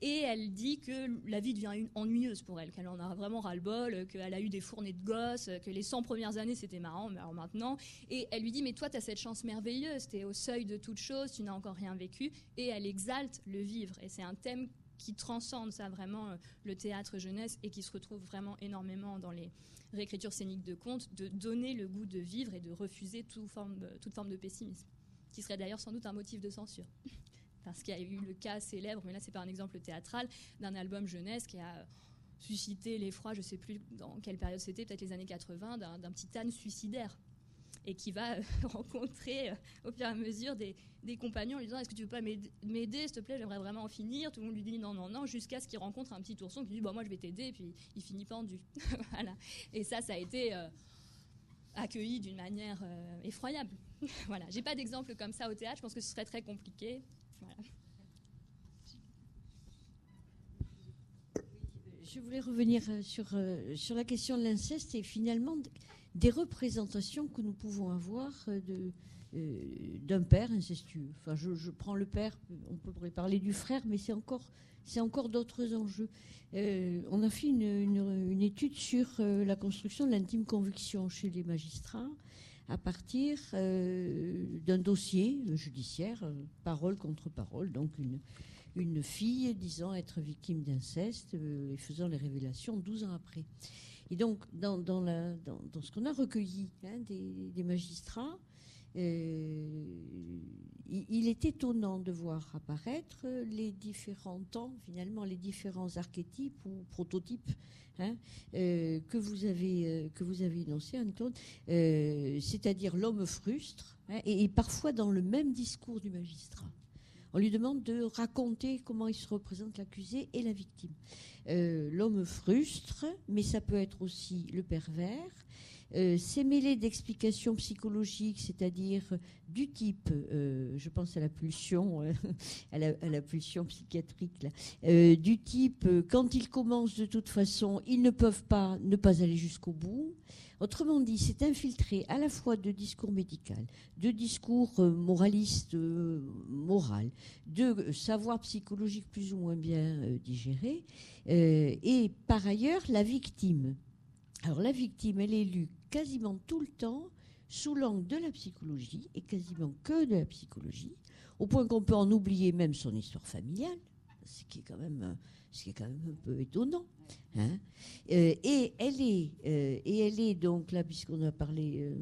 Et elle dit que la vie devient ennuyeuse pour elle, qu'elle en a vraiment ras-le-bol, qu'elle a eu des fournées de gosses, que les 100 premières années c'était marrant, mais alors maintenant. Et elle lui dit, mais toi, tu as cette chance merveilleuse, tu es au seuil de toute chose, tu n'as encore rien vécu. Et elle exalte le vivre. Et c'est un thème qui transcende ça vraiment euh, le théâtre jeunesse et qui se retrouve vraiment énormément dans les réécritures scéniques de contes, de donner le goût de vivre et de refuser toute forme, de pessimisme, qui serait d'ailleurs sans doute un motif de censure. (laughs) Parce qu'il y a eu le cas célèbre, mais là c'est pas un exemple théâtral, d'un album jeunesse qui a suscité l'effroi, je sais plus dans quelle période c'était, peut-être les années 80, d'un petit âne suicidaire et qui va euh, (laughs) rencontrer euh, au fur et à mesure des, compagnons en lui disant Est-ce que tu veux pas m'aider, s'il te plaît? J'aimerais vraiment en finir. Tout le monde lui dit non, non, non, jusqu'à ce qu'il rencontre un petit ourson qui lui dit bah, Moi, je vais t'aider, puis il finit pendu. (laughs) voilà. Et ça, ça a été euh, accueilli d'une manière effroyable. (laughs) voilà. J'ai pas d'exemple comme ça au théâtre, je pense que ce serait très compliqué. Je voulais revenir sur, sur la question de l'inceste et finalement des représentations que nous pouvons avoir euh, de, d'un père incestueux. Enfin, je, prends le père, on pourrait parler du frère, mais c'est encore, d'autres enjeux. on a fait une, étude sur la construction de l'intime conviction chez les magistrats à partir d'un dossier judiciaire, parole contre parole, donc une, une fille disant être victime d'inceste euh, et faisant les révélations 12 ans après. Et donc, dans, ce qu'on a recueilli hein, des, magistrats, euh, il, est étonnant de voir apparaître les différents temps, finalement, les différents archétypes ou prototypes hein, euh, que, vous avez, que vous avez Antoine, c'est-à-dire l'homme frustre, hein, et parfois dans le même discours du magistrat on lui demande de raconter comment il se représente l'accusé et la victime. Euh, l'homme frustre, mais ça peut être aussi le pervers. Euh, c'est mêlé d'explications psychologiques, c'est-à-dire du type, euh, je pense à la pulsion, (laughs) à, la, psychiatrique, du type, quand ils commencent de toute façon, ils ne peuvent pas ne pas aller jusqu'au bout. Autrement dit, c'est infiltré à la fois de discours médical, de discours euh, moralistes, euh, moral, de savoir psychologique plus ou moins bien euh, digéré, et par ailleurs la victime. Alors la victime, elle est lue quasiment tout le temps sous l'angle de la psychologie, et quasiment que de la psychologie, au point qu'on peut en oublier même son histoire familiale, ce qui est quand même ce qui est quand même un peu étonnant. Hein. Euh, et, elle est, euh, et elle est donc là, puisqu'on a parlé euh,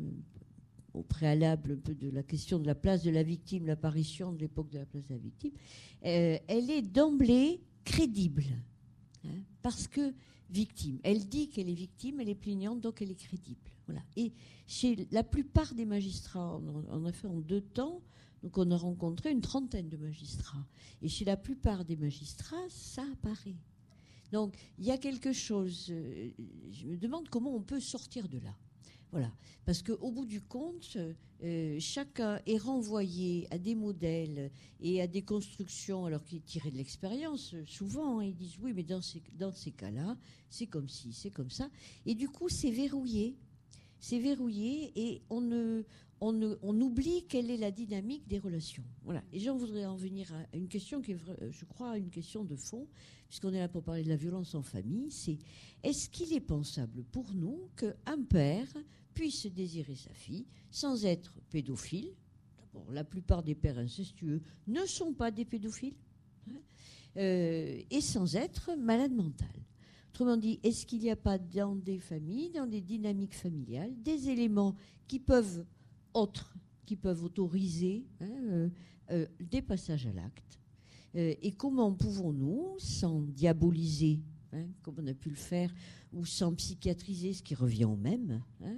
au préalable un peu de la question de la place de la victime, l'apparition de l'époque de la place de la victime, elle est d'emblée crédible. Hein, parce que victime. Elle dit qu'elle est victime, elle est plaignante, donc elle est crédible. Et chez la plupart des magistrats, on a fait en deux temps, donc on a rencontré une trentaine de magistrats. Et chez la plupart des magistrats, ça apparaît. Donc il y a quelque chose, euh, je me demande comment on peut sortir de là. Voilà. Parce qu'au bout du compte, euh, chacun est renvoyé à des modèles et à des constructions, alors qu'il est tiré de l'expérience. Souvent, hein, ils disent oui, mais dans ces, dans ces cas-là, c'est comme ci, c'est comme ça. Et du coup, c'est verrouillé. C'est verrouillé et on ne, on, oublie quelle est la dynamique des relations. Voilà. Et j'en voudrais en venir à une question qui est, je crois, une question de fond, puisqu'on est là pour parler de la violence en famille. C'est est-ce qu'il est pensable pour nous qu'un père puisse désirer sa fille sans être pédophile D'abord, la plupart des pères incestueux ne sont pas des pédophiles, hein, euh, et sans être malade mental. Autrement dit, est-ce qu'il n'y a pas dans des familles, dans des dynamiques familiales, des éléments qui peuvent autres qui peuvent autoriser hein, euh, euh, des passages à l'acte. Et comment pouvons-nous, sans diaboliser, hein, comme on a pu le faire, ou sans psychiatriser, ce qui revient au même, hein,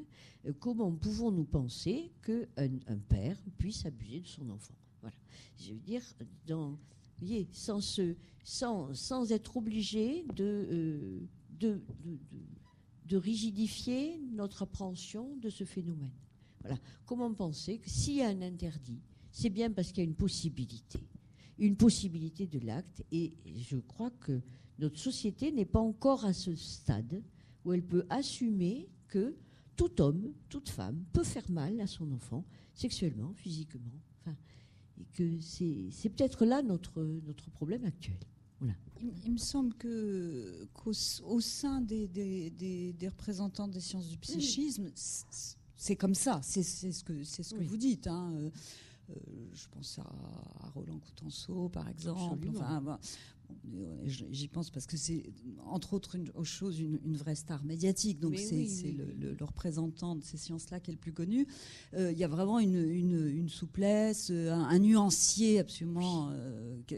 comment pouvons-nous penser qu'un un père puisse abuser de son enfant? Voilà. Je veux dire, sans, être obligé de, de, de, de rigidifier notre appréhension de ce phénomène. Comment penser que s'il y a un interdit, c'est bien parce qu'il y a une possibilité, une possibilité de l'acte. Et je crois que notre société n'est pas encore à ce stade où elle peut assumer que tout homme, toute femme peut faire mal à son enfant, sexuellement, physiquement. Enfin, et que c'est peut-être là notre, notre problème actuel. Voilà. Il, me semble que qu'au au sein des, des, des, représentants des sciences du psychisme, c'est comme ça, c'est ce que, ce que vous dites. Hein. Euh, euh, je pense à, Roland Coutenceau, par exemple. Enfin, J'y pense parce que c'est, entre autres une, chose, une, vraie star médiatique. Donc c'est le, représentant de ces sciences-là qui est le plus connu. Euh, il y a vraiment une, souplesse, un, nuancier absolument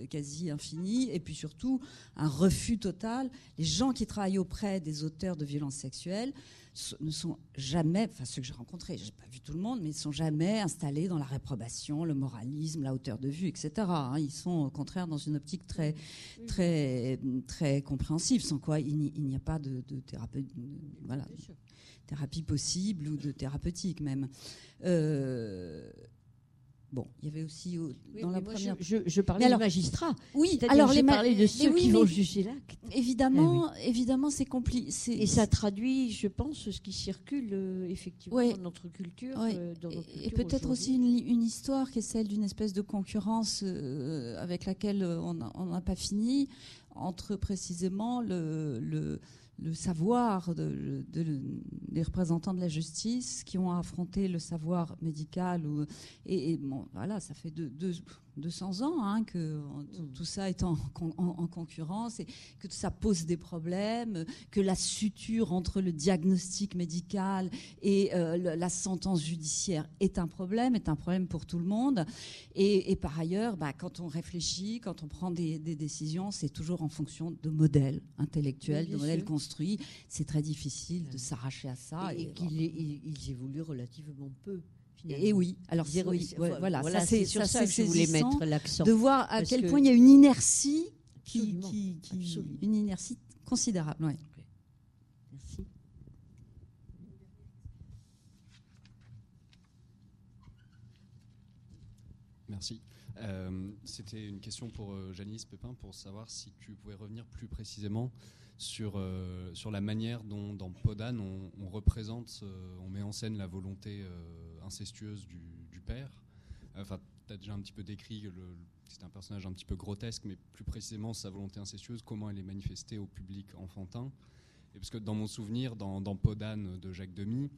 quasi infini, et puis surtout un refus total. Les gens qui travaillent auprès des auteurs de violences sexuelles ne sont jamais, enfin ceux que j'ai rencontrés, j'ai pas vu tout le monde, mais ils sont jamais installés dans la réprobation, le moralisme, la hauteur de vue, etc. Hein. Ils sont au contraire dans une optique très, très, très compréhensive, sans quoi il n'y a pas de, thérapie, voilà, thérapie possible ou de thérapeutique même. Euh, Bon, il y avait aussi dans la première. Je, je, parlais alors, des magistrats. Oui, alors les parlé de ceux qui vont juger l'acte. Évidemment, eh évidemment, c'est compliqué. Et ça traduit, je pense, ce qui circule euh, effectivement dans notre culture. Euh, et, peut-être aussi une, histoire qui est celle d'une espèce de concurrence euh, avec laquelle on n'a pas fini entre précisément le le savoir de, des représentants de la justice qui ont affronté le savoir médical. Ou, et, voilà, ça fait deux, 200 ans hein, que tout, ça est en, en, concurrence et que ça pose des problèmes, que la suture entre le diagnostic médical et euh, la sentence judiciaire est un problème, est un problème pour tout le monde. Et, par ailleurs, bah, quand on réfléchit, quand on prend des, décisions, c'est toujours en fonction de modèles intellectuels, de modèles construits. C'est très difficile de s'arracher à ça. Et, qu'ils évoluent relativement peu. Et oui, alors voilà, ça c'est sur ça, que je voulais mettre l'accent. De voir à quel point il y a une inertie qui, qui, une inertie considérable. Ouais. Merci. Merci. Euh, c'était une question pour euh, Janice Pépin pour savoir si tu pouvais revenir plus précisément sur, euh, sur la manière dont dans Podane on, représente, on met en scène la volonté incestueuse du, père. Enfin, tu as déjà un petit peu décrit c'est un personnage un petit peu grotesque, mais plus précisément sa volonté incestueuse, comment elle est manifestée au public enfantin. Et parce que dans mon souvenir, dans, Podane de Jacques Demy,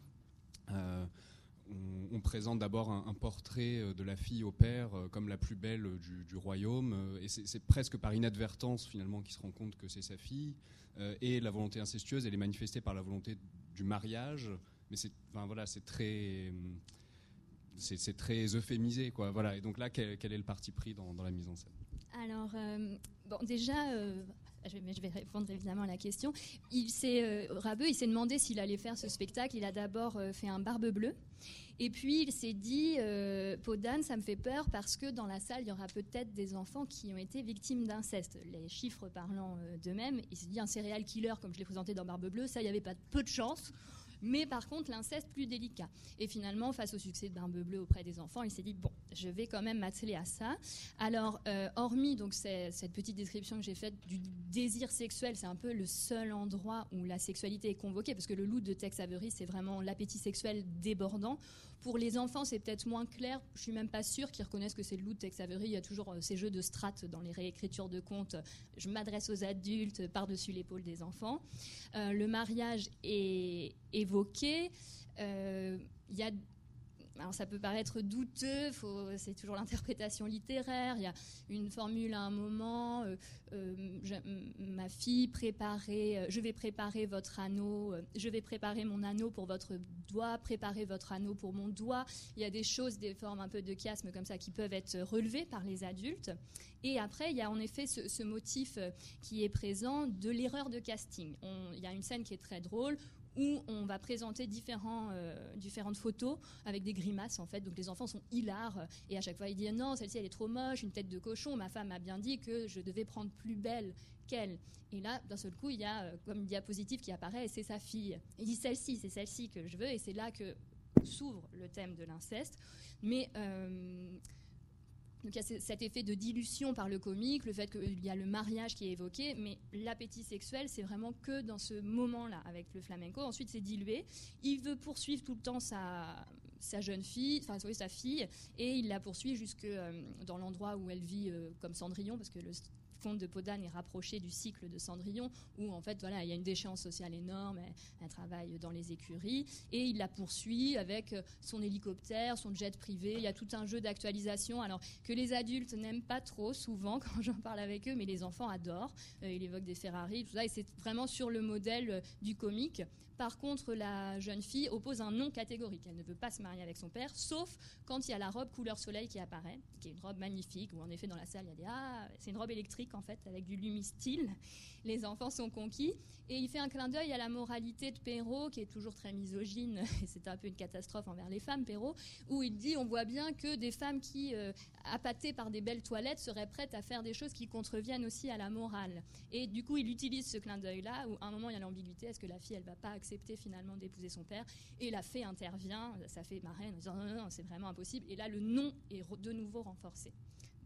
euh, on, présente d'abord un, portrait euh, de la fille au père euh, comme la plus belle du, royaume, et c'est presque par inadvertance finalement qu'il se rend compte que c'est sa fille. et la volonté incestueuse, elle est manifestée par la volonté du mariage, mais c'est enfin, voilà, très c'est très euphémisé, quoi. Voilà. Et donc là, quel, est le parti pris dans, la mise en scène? Alors, euh, bon, déjà. Euh, je vais, répondre évidemment à la question. Il s'est, euh, Rabeux, il s'est demandé s'il allait faire ce spectacle. Il a d'abord fait un barbe bleue. Et puis il s'est dit, Podane, ça me fait peur parce que dans la salle, il y aura peut-être des enfants qui ont été victimes d'inceste. Les chiffres parlant d'eux-mêmes. Il s'est dit, un serial killer, comme je l'ai présenté dans Barbe Bleue, ça, il n'y avait pas peu de chance mais par contre l'inceste plus délicat. Et finalement, face au succès de Barbe Bleue auprès des enfants, il s'est dit bon, je vais quand même m'atteler à ça. Alors, euh, hormis donc cette petite description que j'ai faite du désir sexuel, c'est un peu le seul endroit où la sexualité est convoquée, parce que le loup de Tex Avery, c'est vraiment l'appétit sexuel débordant. Pour les enfants, c'est peut-être moins clair. Je suis même pas sûre qu'ils reconnaissent que c'est le loup de Tex Avery. Il y a toujours euh, ces jeux de strates dans les réécritures de contes. Je m'adresse aux adultes par-dessus l'épaule des enfants. Euh, le mariage est évoqué. Euh, il y a alors ça peut paraître douteux, c'est toujours l'interprétation littéraire. Il y a une formule à un moment, euh, euh, ma fille préparer, euh, je vais préparer votre anneau, je vais préparer mon anneau pour votre doigt, préparer votre anneau pour mon doigt. Il y a des choses, des formes un peu de chiasme comme ça qui peuvent être relevées par les adultes. Et après, il y a en effet ce, motif qui est présent de l'erreur de casting. il y a une scène qui est très drôle où on va présenter euh, différentes photos avec des grimaces en fait. Donc les enfants sont hilars et à chaque fois ils disent non celle-ci elle est trop moche, une tête de cochon. Ma femme m'a bien dit que je devais prendre plus belle qu'elle. Et là d'un seul coup il y a euh, comme une diapositive qui apparaît c'est sa fille. Il dit celle-ci, c'est celle-ci que je veux et c'est là que s'ouvre le thème de l'inceste. Mais euh, donc il y a cet effet de dilution par le comique, le fait qu'il y a le mariage qui est évoqué, mais l'appétit sexuel, c'est vraiment que dans ce moment-là, avec le flamenco. Ensuite, c'est dilué. Il veut poursuivre tout le temps sa, jeune fille, enfin sa fille, et il la poursuit jusque euh, dans l'endroit où elle vit euh, comme Cendrillon, parce que le Comte de Podane est rapproché du cycle de Cendrillon, où en fait, voilà, il y a une déchéance sociale énorme, elle, travaille dans les écuries, et il la poursuit avec son hélicoptère, son jet privé, il y a tout un jeu d'actualisation, alors que les adultes n'aiment pas trop souvent (laughs) quand j'en parle avec eux, mais les enfants adorent, euh, il évoque des Ferrari, tout ça, et c'est vraiment sur le modèle euh, du comique. Par contre, la jeune fille oppose un non catégorique. Elle ne veut pas se marier avec son père, sauf quand il y a la robe couleur soleil qui apparaît, qui est une robe magnifique, où en effet dans la salle il y a des Ah, c'est une robe électrique en fait, avec du lumistyle. Les enfants sont conquis. Et il fait un clin d'œil à la moralité de Perrault, qui est toujours très misogyne, (laughs) et c'est un peu une catastrophe envers les femmes, Perrault, où il dit on voit bien que des femmes qui, euh, appâtées par des belles toilettes, seraient prêtes à faire des choses qui contreviennent aussi à la morale. Et du coup, il utilise ce clin d'œil-là, où à un moment il y a l'ambiguïté est-ce que la fille, elle va pas accepter finalement d'épouser son père Et la fée intervient, ça fait marraine, en disant non, non, non c'est vraiment impossible. Et là, le non est de nouveau renforcé.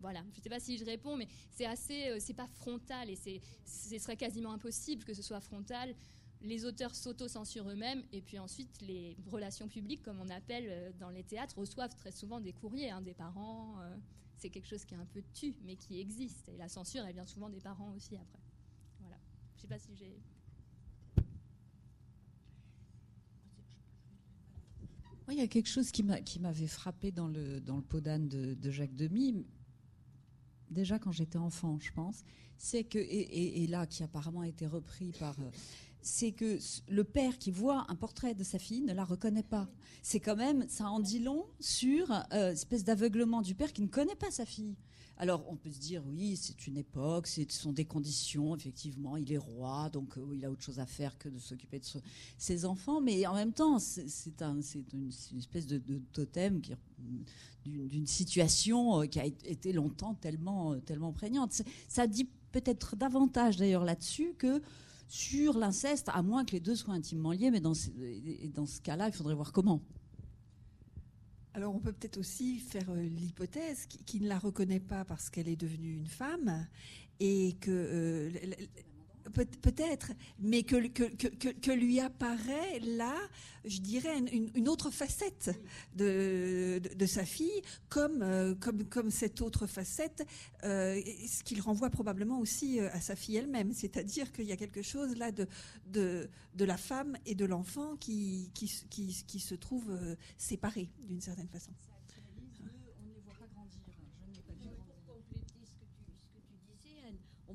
Voilà, je ne sais pas si je réponds, mais c'est assez, euh, c'est pas frontal et c'est, ce serait quasiment impossible que ce soit frontal. Les auteurs s'auto-censurent eux-mêmes et puis ensuite les relations publiques, comme on appelle euh, dans les théâtres, reçoivent très souvent des courriers hein, des parents. Euh, c'est quelque chose qui est un peu tu, mais qui existe. Et la censure, elle vient souvent des parents aussi après. Voilà. Je ne sais pas si j'ai il y a quelque chose qui m'avait frappé dans le, dans le Podane de, de Jacques Demy, déjà quand j'étais enfant, je pense, c'est que, et, là qui apparemment a été repris par. Euh, c'est que le père qui voit un portrait de sa fille ne la reconnaît pas. C'est quand même, ça en dit long sur euh, espèce d'aveuglement du père qui ne connaît pas sa fille. Alors on peut se dire oui, c'est une époque, ce sont des conditions, effectivement, il est roi, donc euh, il a autre chose à faire que de s'occuper de ses enfants, mais en même temps, c'est un, une, une, espèce de, totem d'une situation euh, qui a été longtemps tellement, euh, tellement prégnante. Ça dit peut-être davantage d'ailleurs là-dessus que sur l'inceste, à moins que les deux soient intimement liés, mais dans dans ce cas-là, il faudrait voir comment. Alors on peut peut-être aussi faire euh, l'hypothèse qu'il ne la reconnaît pas parce qu'elle est devenue une femme et que euh, Peut-être, mais que, lui apparaît là, je dirais, une, autre facette de, sa fille, comme, euh, cette autre facette, euh, ce qu'il renvoie probablement aussi euh, à sa fille elle-même. C'est-à-dire qu'il y a quelque chose là de, la femme et de l'enfant qui, se trouve séparés d'une certaine façon.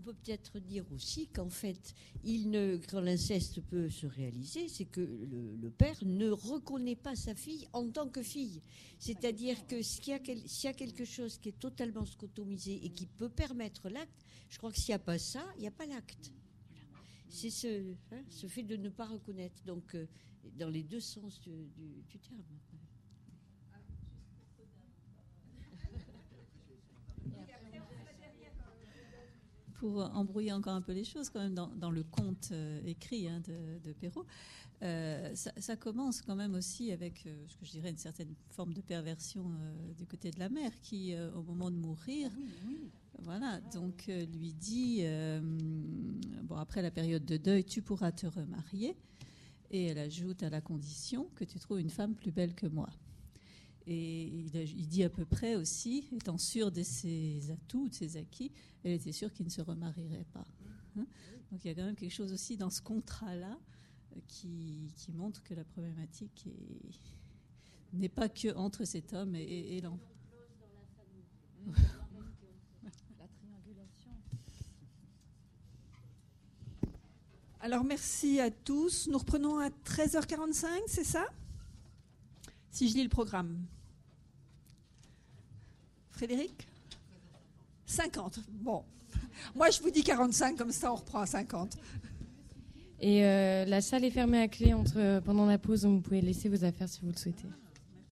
Peut peut-être dire aussi qu'en fait, quand l'inceste peut se réaliser, c'est que le, père ne reconnaît pas sa fille en tant que fille. C'est-à-dire que s'il y, a, quelque chose qui est totalement scotomisé et qui peut permettre l'acte, je crois que s'il n'y a pas ça, il n'y a pas l'acte. C'est ce, hein, ce, fait de ne pas reconnaître, donc euh, dans les deux sens du terme. Pour embrouiller encore un peu les choses, quand même, dans, le conte euh, écrit hein, de, Perrault, euh, ça, commence quand même aussi avec, euh, ce que je dirais, une certaine forme de perversion du côté de la mère, qui, au moment de mourir, ah voilà, donc lui dit, bon, après la période de deuil, tu pourras te remarier, et elle ajoute à la condition que tu trouves une femme plus belle que moi. Et il, dit à peu près aussi, étant sûr de ses atouts, de ses acquis, elle était sûre qu'il ne se remarierait pas. Hein. Donc il y a quand même quelque chose aussi dans ce contrat-là euh, qui, montre que la problématique n'est pas que entre cet homme et, l'enfant. (laughs) Alors merci à tous. Nous reprenons à 13h45, c'est ça? Si je lis le programme. Frédéric? 50. Bon. Moi, je vous dis 45, comme ça, on reprend à 50. Et euh, la salle est fermée à clé entre, pendant la pause, donc vous pouvez laisser vos affaires si vous le souhaitez.